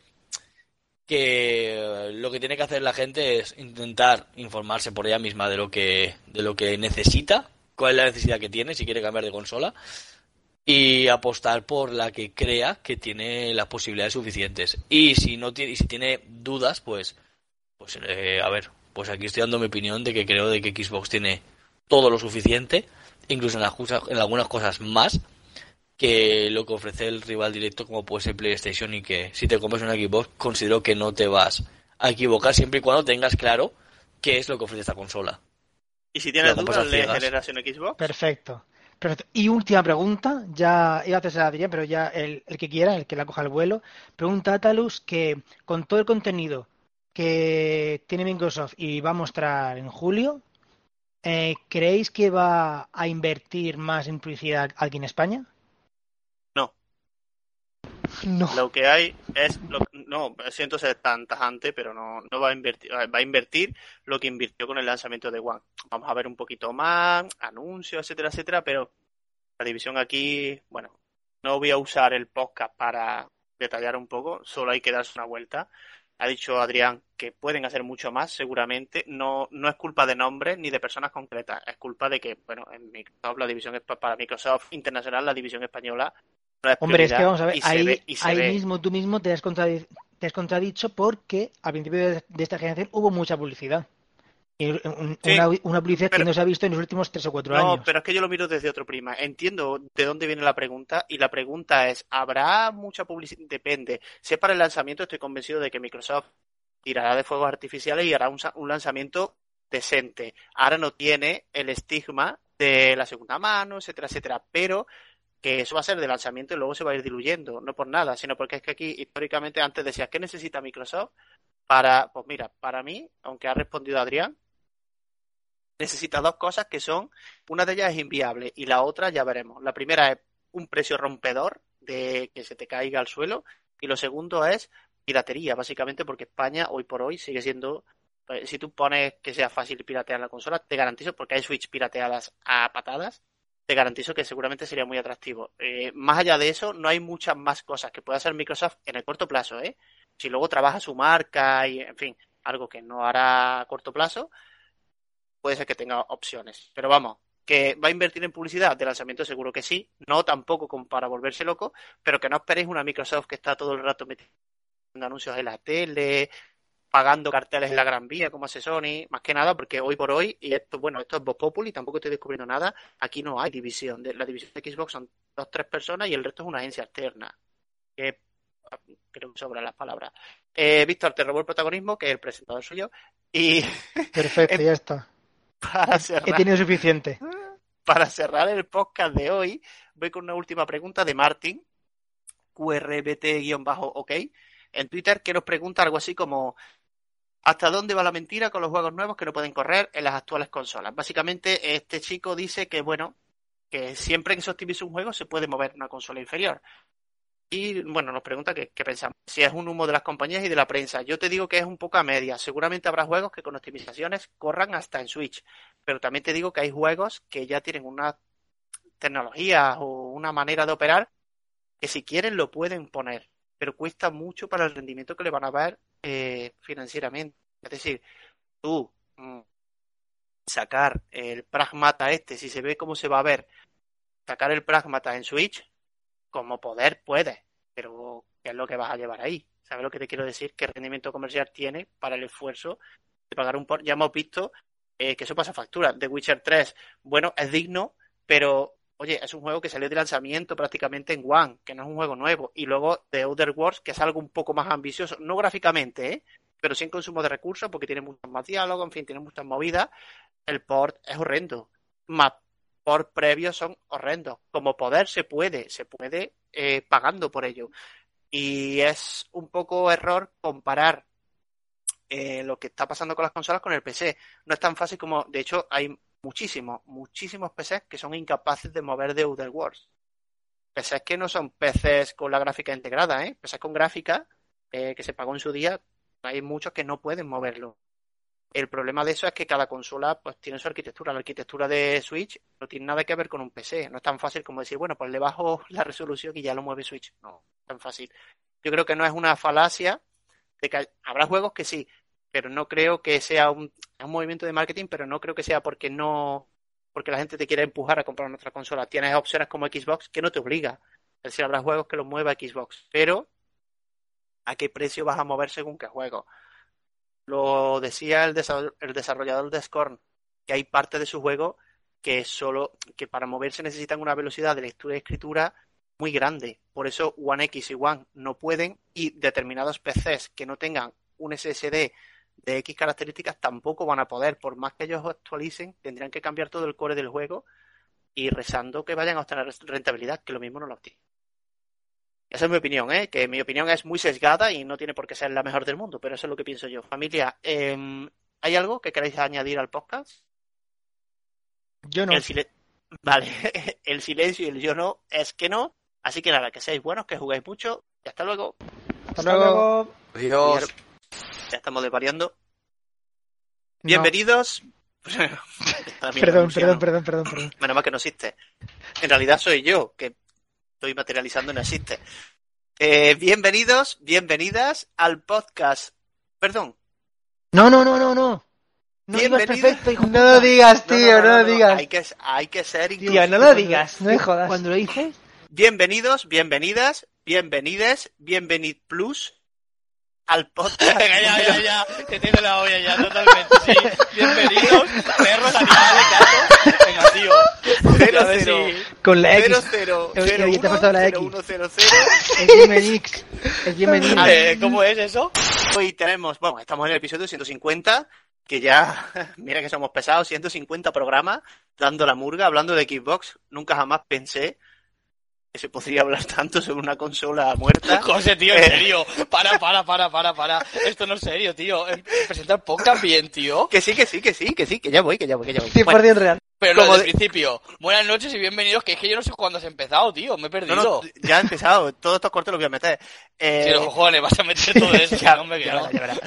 que lo que tiene que hacer la gente es intentar informarse por ella misma de lo que de lo que necesita, cuál es la necesidad que tiene si quiere cambiar de consola y apostar por la que crea que tiene las posibilidades suficientes. Y si no tiene y si tiene dudas, pues pues eh, a ver, pues aquí estoy dando mi opinión de que creo de que Xbox tiene todo lo suficiente, incluso en, las en algunas cosas más que lo que ofrece el rival directo como puede ser PlayStation y que si te compras una Xbox considero que no te vas a equivocar siempre y cuando tengas claro qué es lo que ofrece esta consola. Y si tienes dudas de ciegas. generación Xbox, Perfecto. Perfecto. Y última pregunta, ya iba a hacer a Adrián, pero ya el, el que quiera, el que la coja el vuelo, pregunta a Atalus que con todo el contenido que tiene Microsoft y va a mostrar en julio, Eh, ¿Creéis que va a invertir más en publicidad aquí en España? No. Lo que hay es, lo, no, siento ser tan tajante, pero no, no va a invertir, va a invertir lo que invirtió con el lanzamiento de One. Vamos a ver un poquito más, anuncios, etcétera, etcétera, pero la división aquí, bueno, no voy a usar el podcast para detallar un poco, solo hay que darse una vuelta. Ha dicho Adrián que pueden hacer mucho más, seguramente. No, no es culpa de nombres ni de personas concretas, es culpa de que, bueno, en Microsoft, la división para Microsoft Internacional, la división española. No es Hombre, es que vamos a ver, ahí, ve- ahí ve. mismo tú mismo te has, contradi- te has contradicho porque al principio de, de esta generación hubo mucha publicidad. Sí, una, una publicidad que no se ha visto en los últimos tres o cuatro No, años. pero es que yo lo miro desde otro prisma. Entiendo de dónde viene la pregunta y la pregunta es, ¿habrá mucha publicidad? Depende. Si es para el lanzamiento, estoy convencido de que Microsoft tirará de fuegos artificiales y hará un lanzamiento decente. Ahora no tiene el estigma de la segunda mano, etcétera, etcétera, pero que eso va a ser de lanzamiento y luego se va a ir diluyendo, no por nada, sino porque es que aquí históricamente antes decías, ¿qué necesita Microsoft? Para, pues mira, para mí, aunque ha respondido Adrián, necesita dos cosas que son, una de ellas es inviable y la otra ya veremos. La primera es un precio rompedor de que se te caiga al suelo y lo segundo es piratería, básicamente porque España hoy por hoy sigue siendo, eh, si tú pones que sea fácil piratear la consola, te garantizo, porque hay Switch pirateadas a patadas, te garantizo que seguramente sería muy atractivo. Eh, más allá de eso, no hay muchas más cosas que pueda hacer Microsoft en el corto plazo, ¿eh? Si luego trabaja su marca y, en fin, algo que no hará a corto plazo, puede ser que tenga opciones. Pero vamos, que va a invertir en publicidad de lanzamiento seguro que sí, no tampoco como para volverse loco, pero que no esperéis una Microsoft que está todo el rato metiendo anuncios en la tele, pagando carteles en la Gran Vía como hace Sony, más que nada porque hoy por hoy, y esto, bueno, esto es Vox Populi, tampoco estoy descubriendo nada, aquí no hay división, la división de Xbox son dos, tres personas y el resto es una agencia externa, que creo que sobran las palabras. Eh, Víctor, te robó el protagonismo, que el presentador soy yo, y Perfecto, ya está. para He cerrar, tenido suficiente. para cerrar el podcast de hoy, voy con una última pregunta de Martin, QRBT-OK, en Twitter, que nos pregunta algo así como ¿Hasta dónde va la mentira con los juegos nuevos que no pueden correr en las actuales consolas? Básicamente, este chico dice que, bueno, que siempre que se optimice un juego se puede mover una consola inferior. Y, bueno, nos pregunta qué, pensamos. Si es un humo de las compañías y de la prensa. Yo te digo que es un poco a media. Seguramente habrá juegos que con optimizaciones corran hasta en Switch. Pero también te digo que hay juegos que ya tienen una tecnología o una manera de operar que si quieren lo pueden poner, pero cuesta mucho para el rendimiento que le van a dar eh, financieramente. Es decir, tú mm, sacar el Pragmata este, si se ve cómo se va a ver, sacar el Pragmata en Switch, como poder puedes, pero ¿qué es lo que vas a llevar ahí? ¿Sabes lo que te quiero decir? ¿Qué rendimiento comercial tiene para el esfuerzo de pagar un port? Ya hemos visto eh, que eso pasa factura. The Witcher 3, bueno, es digno, pero oye, es un juego que salió de lanzamiento prácticamente en One, que no es un juego nuevo. Y luego The Outer Worlds, que es algo un poco más ambicioso, no gráficamente, ¿eh? pero sí en consumo de recursos, porque tiene muchos más diálogos, en fin, tiene muchas movidas. El port es horrendo. Más port previos son horrendos. Como poder se puede, se puede eh, pagando por ello. Y es un poco error comparar eh, lo que está pasando con las consolas con el PC. No es tan fácil como, de hecho, hay muchísimos, muchísimos PCs que son incapaces de mover de Outer Worlds. PCs que no son PCs con la gráfica integrada, ¿eh? PCs con gráfica eh, que se pagó en su día, hay muchos que no pueden moverlo. El problema de eso es que cada consola pues tiene su arquitectura. La arquitectura de Switch no tiene nada que ver con un PC. No es tan fácil como decir, bueno, pues le bajo la resolución y ya lo mueve Switch. No, no es tan fácil. Yo creo que no es una falacia de que habrá juegos que sí, pero no creo que sea un, movimiento de marketing, pero no creo que sea porque no porque la gente te quiere empujar a comprar nuestra consola. Tienes opciones como Xbox que no te obliga. Es decir, habrá juegos que los mueva Xbox, pero ¿a qué precio vas a mover según qué juego? Lo decía el, desa- el desarrollador de Scorn, que hay parte de su juego que solo que para moverse necesitan una velocidad de lectura y escritura muy grande. Por eso One X y One no pueden y determinados PCs que no tengan un SSD de X características tampoco van a poder. Por más que ellos actualicen, tendrían que cambiar todo el core del juego y rezando que vayan a obtener rentabilidad, que lo mismo no lo obtienen. Esa es mi opinión, ¿eh? que mi opinión es muy sesgada y no tiene por qué ser la mejor del mundo, pero eso es lo que pienso yo. Familia, eh, ¿hay algo que queráis añadir al podcast? Yo no. El silen- Vale, el silencio y el yo no es que no. Así que nada, que seáis buenos, que jugáis mucho. Y hasta luego. Hasta luego. Dios. Ya estamos desvariando. No. Bienvenidos. Perdón, perdón, perdón, perdón, perdón. Menos mal que no existe. En realidad soy yo, que estoy materializando, no existe. Eh, bienvenidos, bienvenidas al podcast. Perdón. No, no, no, no, no. No perfecto, hijo. No lo digas, No, tío, no, lo no, digas. Hay que, hay que ser Tío, no lo digas, no me jodas. Cuando lo hice, Bienvenidos, bienvenidas, bienvenides, bienvenid plus al podcast. Venga, ya, ya, ya. Que tiene la olla ya, totalmente. Sí. Bienvenidos, perros, animales, gatos. Venga, tío. Cero, A ver cero. si- con la X. cero, Oye, cero, oye, te ha uno, faltado la cero, X. uno, cero, cero. Es Bienvenix. Es Bienvenix. Eh, ¿Cómo es eso? Hoy tenemos, bueno, estamos en el episodio 150, que ya, mira que somos pesados, 150 programas, dando la murga, hablando de Xbox. Nunca jamás pensé que se podría hablar tanto sobre una consola muerta. José, tío, en Eh. serio. Para, para, para, para, para. Esto no es serio, tío. Eh, Presentar podcast bien, tío. Que sí, que sí, que sí, que sí, que ya voy, que ya voy, que ya voy. 100% Bueno, real. Pero lo Como del de- principio. Buenas noches y bienvenidos, que es que yo no sé cuándo has empezado, tío. Me he perdido. no, no, ya he empezado, todos estos cortes los voy a meter. Eh, Si los cojones vas a meter todo eso, ya, hombre, que ya no. ya verás.